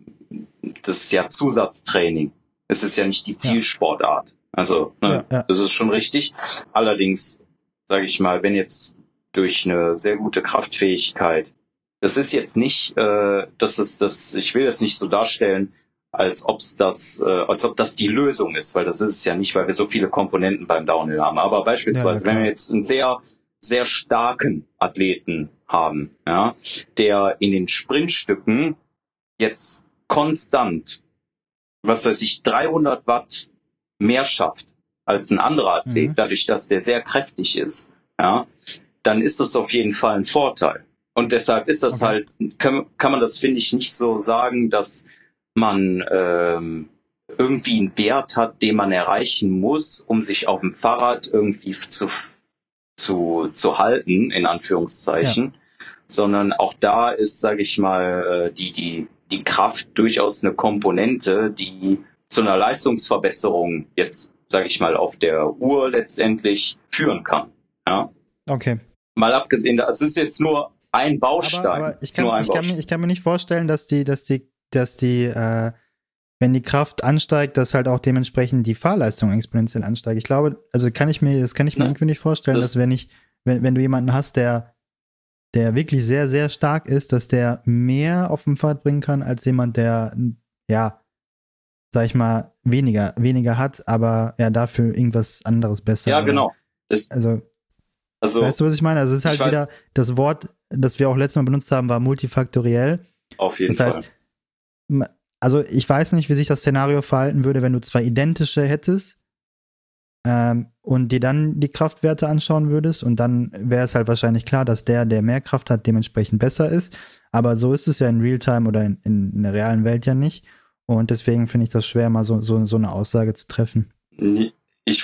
das ist ja Zusatztraining. Es ist ja nicht die Zielsportart. Also ne, ja, ja. das ist schon richtig. Allerdings sage ich mal, wenn jetzt durch eine sehr gute Kraftfähigkeit, das ist jetzt nicht, äh, das ist das, ich will das nicht so darstellen, als ob's das, äh, als ob das die Lösung ist, weil das ist es ja nicht, weil wir so viele Komponenten beim Downhill haben. Aber beispielsweise, ja, wenn wir jetzt einen sehr sehr starken Athleten haben, ja, der in den Sprintstücken jetzt konstant, was weiß ich, 300 Watt mehr schafft als ein anderer Athlet, mhm. dadurch, dass der sehr kräftig ist, ja, dann ist das auf jeden Fall ein Vorteil. Und deshalb ist das okay. halt, kann, kann man das, finde ich, nicht so sagen, dass man ähm, irgendwie einen Wert hat, den man erreichen muss, um sich auf dem Fahrrad irgendwie zu zu, zu halten, in Anführungszeichen, ja. sondern auch da ist, sage ich mal, äh, die, die, die Kraft durchaus eine Komponente, die zu einer Leistungsverbesserung jetzt, sage ich mal, auf der Uhr letztendlich führen kann. Ja. Okay. Mal abgesehen, es ist jetzt nur ein Baustein. Aber, aber ich, kann, ich, kann mir, ich kann mir nicht vorstellen, dass die, dass die, dass die äh, wenn die Kraft ansteigt, dass halt auch dementsprechend die Fahrleistung exponentiell ansteigt. Ich glaube, also kann ich mir, das kann ich mir ja, irgendwie nicht vorstellen, das dass wenn ich, wenn, wenn du jemanden hast, der, der wirklich sehr, sehr stark ist, dass der mehr auf dem Pfad bringen kann, als jemand, der, ja, sag ich mal, weniger, weniger hat, aber ja, dafür irgendwas anderes besser. Ja, genau. Das, also, also, weißt du, was ich meine? Also es ist halt wieder das Wort, das wir auch letztes Mal benutzt haben, war multifaktoriell. Auf jeden das Fall. Also ich weiß nicht, wie sich das Szenario verhalten würde, wenn du zwei identische hättest ähm, und dir dann die Kraftwerte anschauen würdest und dann wäre es halt wahrscheinlich klar, dass der, der mehr Kraft hat, dementsprechend besser ist. Aber so ist es ja in Realtime oder in, in, in der realen Welt ja nicht. Und deswegen finde ich das schwer, mal so, so, so eine Aussage zu treffen. Ich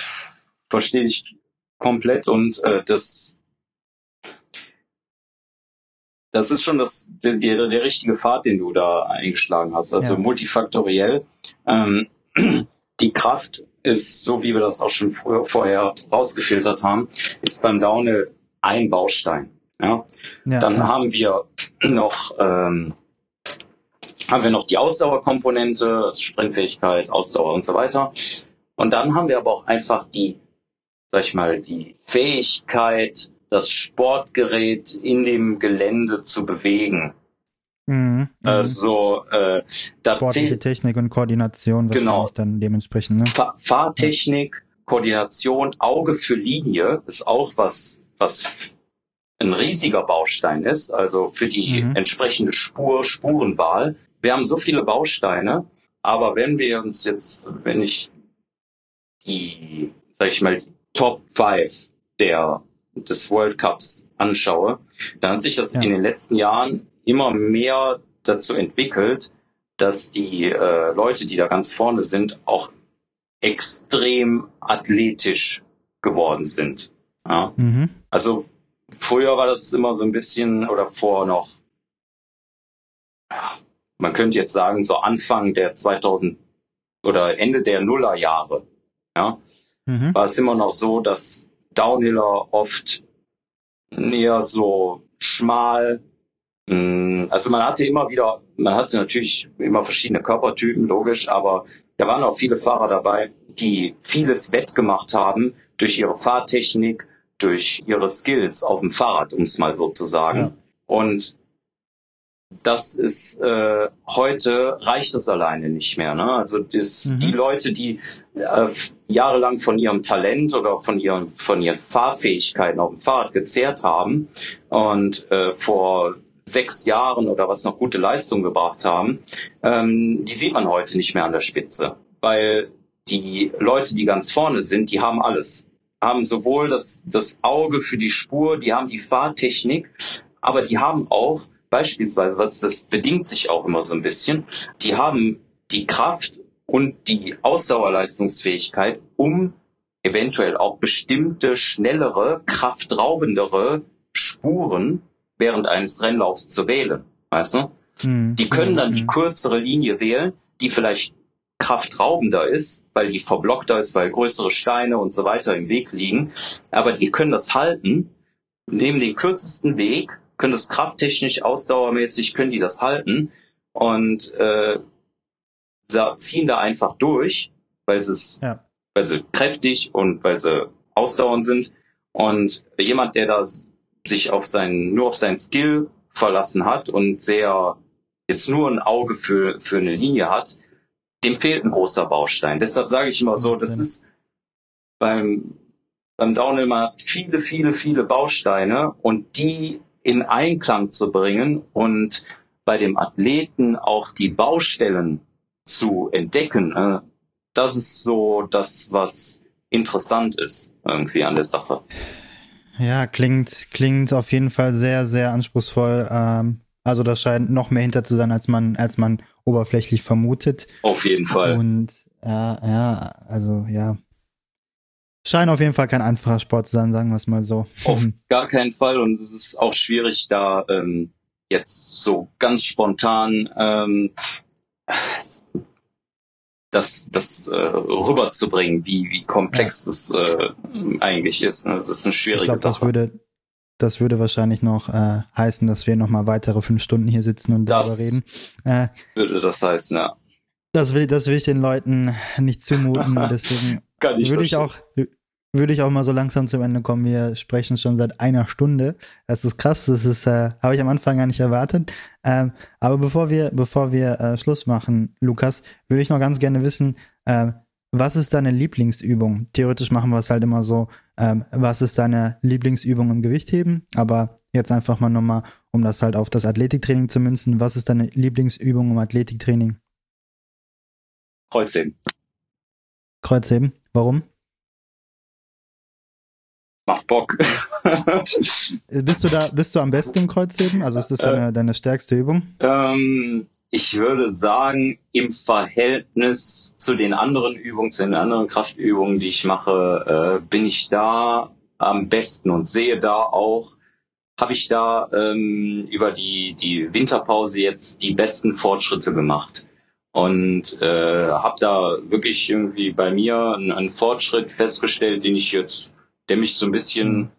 verstehe dich komplett und äh, das das ist schon das, der, der, der richtige Pfad, den du da eingeschlagen hast. Also ja. multifaktoriell. Ähm, die Kraft ist, so wie wir das auch schon früher, vorher rausgefiltert haben, ist beim Downhill ein Baustein. Ja? ja Dann klar. haben wir noch ähm, haben wir noch die Ausdauerkomponente, Sprintfähigkeit, Ausdauer und so weiter. Und dann haben wir aber auch einfach die, sag ich mal, die Fähigkeit, das Sportgerät in dem Gelände zu bewegen. Mhm, also äh, da Sportliche Technik und Koordination genau, dann dementsprechend. Ne? Fahr Fahrtechnik. Koordination, Auge für Linie ist auch was, was ein riesiger Baustein ist, also für die mhm. entsprechende Spur, Spurenwahl. Wir haben so viele Bausteine, aber wenn wir uns jetzt, wenn ich die, sag ich mal, die Top 5 der des World Cups anschaue, dann hat sich das ja. in den letzten Jahren immer mehr dazu entwickelt, dass die äh, Leute, die da ganz vorne sind, auch extrem athletisch geworden sind. Ja? Mhm. Also früher war das immer so ein bisschen oder vor noch man könnte jetzt sagen, so Anfang der 2000 oder Ende der Nullerjahre, ja, mhm. war es immer noch so, dass Downhiller oft eher so schmal, mh, also man hatte immer wieder, man hatte natürlich immer verschiedene Körpertypen, logisch, aber da waren auch viele Fahrer dabei, die vieles wettgemacht haben durch ihre Fahrtechnik, durch ihre Skills auf dem Fahrrad, um es mal so zu sagen. Ja. Und das ist äh, heute reicht es alleine nicht mehr. Ne? Also das, mhm. die Leute, die äh, jahrelang von ihrem Talent oder von ihren von ihren Fahrfähigkeiten auf dem Fahrrad gezehrt haben und äh, vor sechs Jahren oder was noch gute Leistung gebracht haben, ähm, die sieht man heute nicht mehr an der Spitze, weil die Leute, die ganz vorne sind, die haben alles haben sowohl das, das Auge für die Spur, die haben die Fahrtechnik, aber die haben auch beispielsweise, was das bedingt sich auch immer so ein bisschen, die haben die Kraft und die Ausdauerleistungsfähigkeit, um eventuell auch bestimmte schnellere, kraftraubendere Spuren während eines Rennlaufs zu wählen. Weißt du? Mhm. Die können dann die hm. kürzere Linie wählen, die vielleicht kraftraubender ist, weil die verblockter ist, weil größere Steine und so weiter im Weg liegen. Aber die können das halten, nehmen den kürzesten Weg, können das krafttechnisch, ausdauermäßig, können die das halten und äh, ziehen da einfach durch, weil sie ja. weil sie kräftig und weil sie ausdauernd sind. Und jemand, der das sich auf seinen, nur auf seinen Skill verlassen hat und sehr jetzt nur ein Auge für, für eine Linie hat, dem fehlt ein großer Baustein. Deshalb sage ich immer so, das ist beim, beim Downhill man hat viele, viele, viele Bausteine und die in Einklang zu bringen und bei dem Athleten auch die Baustellen zu entdecken, äh, das ist so das, was interessant ist irgendwie an der Sache. Ja, klingt, klingt auf jeden Fall sehr, sehr anspruchsvoll. Ähm, also da scheint noch mehr hinter zu sein, als man, als man oberflächlich vermutet. Auf jeden Fall. Und ja, ja, also ja. Scheint auf jeden Fall kein einfacher Sport zu sein, sagen wir es mal so. Auf gar keinen Fall. Und es ist auch schwierig, da ähm, jetzt so ganz spontan ähm, das, das äh, rüberzubringen, wie, wie komplex ja. das äh, eigentlich ist. Das ist eine schwierige ich glaub, Sache. Das würde, das würde wahrscheinlich noch äh, heißen, dass wir noch mal weitere fünf Stunden hier sitzen und das darüber reden. Äh, würde das heißen, ja. Das will, das will ich den Leuten nicht zumuten. und deswegen würde ich auch, würde ich auch mal so langsam zum Ende kommen. Wir sprechen schon seit einer Stunde. Das ist krass. Das ist, äh, habe ich am Anfang gar nicht erwartet. Ähm, aber bevor wir, bevor wir äh, Schluss machen, Lukas, würde ich noch ganz gerne wissen, äh, was ist deine Lieblingsübung? Theoretisch machen wir es halt immer so, ähm, was ist deine Lieblingsübung im Gewichtheben? Aber jetzt einfach mal nochmal, um das halt auf das Athletiktraining zu münzen. Was ist deine Lieblingsübung im Athletiktraining? Kreuzheben. Kreuzheben. Warum? Macht Bock. bist du da, bist du am besten im Kreuzheben? Also ist das deine, äh, deine stärkste Übung? Ähm, ich würde sagen, im Verhältnis zu den anderen Übungen, zu den anderen Kraftübungen, die ich mache, äh, bin ich da am besten und sehe da auch, habe ich da ähm, über die, die Winterpause jetzt die besten Fortschritte gemacht. Und äh, habe da wirklich irgendwie bei mir einen, einen Fortschritt festgestellt, den ich jetzt der mich so ein bisschen mhm.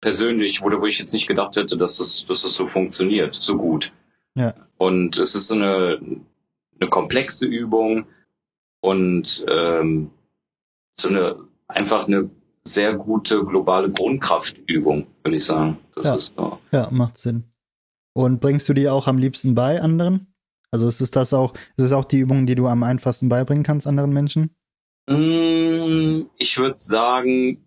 persönlich, wo, wo ich jetzt nicht gedacht hätte, dass das, dass das so funktioniert, so gut. Ja. Und es ist so eine, eine komplexe Übung und ähm, so eine einfach eine sehr gute globale Grundkraftübung, würde ich sagen. Das ja. ist so. Ja, macht Sinn. Und bringst du die auch am liebsten bei anderen? Also ist es das auch, ist es auch die Übung, die du am einfachsten beibringen kannst anderen Menschen? Mm, ich würde sagen,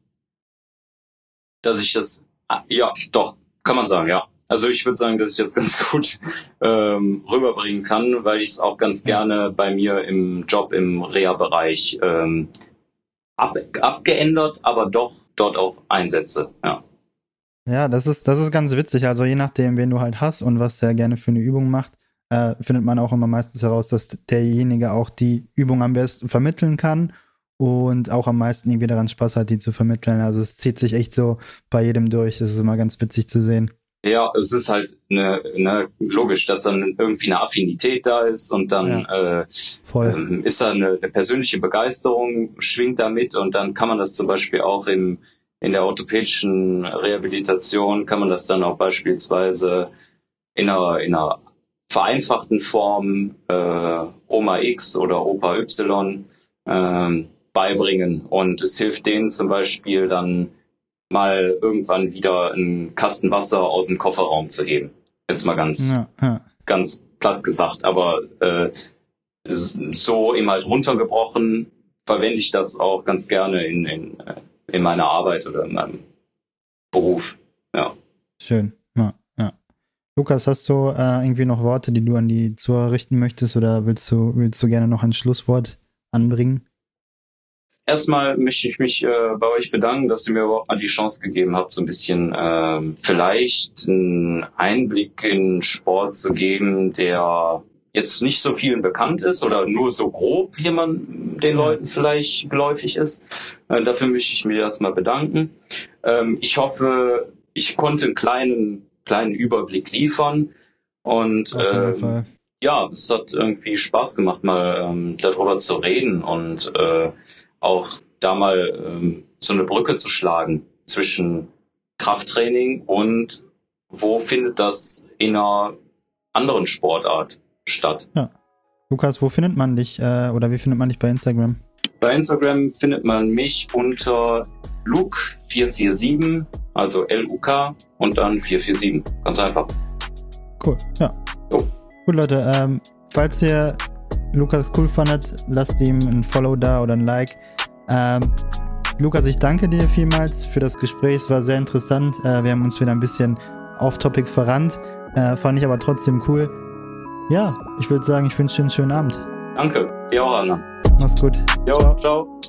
dass ich das, ah, ja, doch, kann man sagen, ja. Also ich würde sagen, dass ich das ganz gut ähm, rüberbringen kann, weil ich es auch ganz gerne bei mir im Job im Reha-Bereich ähm, ab, abgeändert, aber doch dort auch einsetze, ja. Ja, das ist, das ist ganz witzig. Also je nachdem, wen du halt hast und was der gerne für eine Übung macht, äh, findet man auch immer meistens heraus, dass derjenige auch die Übung am besten vermitteln kann und auch am meisten irgendwie daran Spaß hat, die zu vermitteln. Also es zieht sich echt so bei jedem durch. Das ist immer ganz witzig zu sehen. Ja, es ist halt ne, ne, logisch, dass dann irgendwie eine Affinität da ist und dann ja, äh, ähm, ist da eine, eine persönliche Begeisterung, schwingt da mit und dann kann man das zum Beispiel auch im, in der orthopädischen Rehabilitation, kann man das dann auch beispielsweise in einer, in einer vereinfachten Form äh, Oma X oder Opa Y äh, beibringen und es hilft denen zum Beispiel dann mal irgendwann wieder einen Kasten Wasser aus dem Kofferraum zu heben. Jetzt mal ganz, ja, ja. ganz platt gesagt. Aber äh, so eben halt runtergebrochen verwende ich das auch ganz gerne in, in, äh, in meiner Arbeit oder in meinem Beruf. Ja. Schön. Ja, ja. Lukas, hast du äh, irgendwie noch Worte, die du an die Zuhörer richten möchtest oder willst du, willst du gerne noch ein Schlusswort anbringen? Erstmal möchte ich mich äh, bei euch bedanken, dass ihr mir überhaupt mal die Chance gegeben habt, so ein bisschen äh, vielleicht einen Einblick in Sport zu geben, der jetzt nicht so vielen bekannt ist oder nur so grob jemand den Leuten vielleicht geläufig ist. Äh, dafür möchte ich mich erstmal bedanken. Ähm, ich hoffe, ich konnte einen kleinen, kleinen Überblick liefern und äh, ja, es hat irgendwie Spaß gemacht, mal ähm, darüber zu reden und äh, auch da mal ähm, so eine Brücke zu schlagen zwischen Krafttraining und wo findet das in einer anderen Sportart statt. Ja. Lukas, wo findet man dich äh, oder wie findet man dich bei Instagram? Bei Instagram findet man mich unter Luke447, also L-U-K und dann 447. Ganz einfach. Cool, ja. So. Gut, Leute, ähm, falls ihr Lukas cool fandet, lasst ihm ein Follow da oder ein Like. Ähm, Lukas, ich danke dir vielmals für das Gespräch. Es war sehr interessant. Äh, wir haben uns wieder ein bisschen off-topic verrannt. Äh, fand ich aber trotzdem cool. Ja, ich würde sagen, ich wünsche dir einen schönen Abend. Danke. Dir auch, Anna. Mach's gut. Jo, ciao. ciao.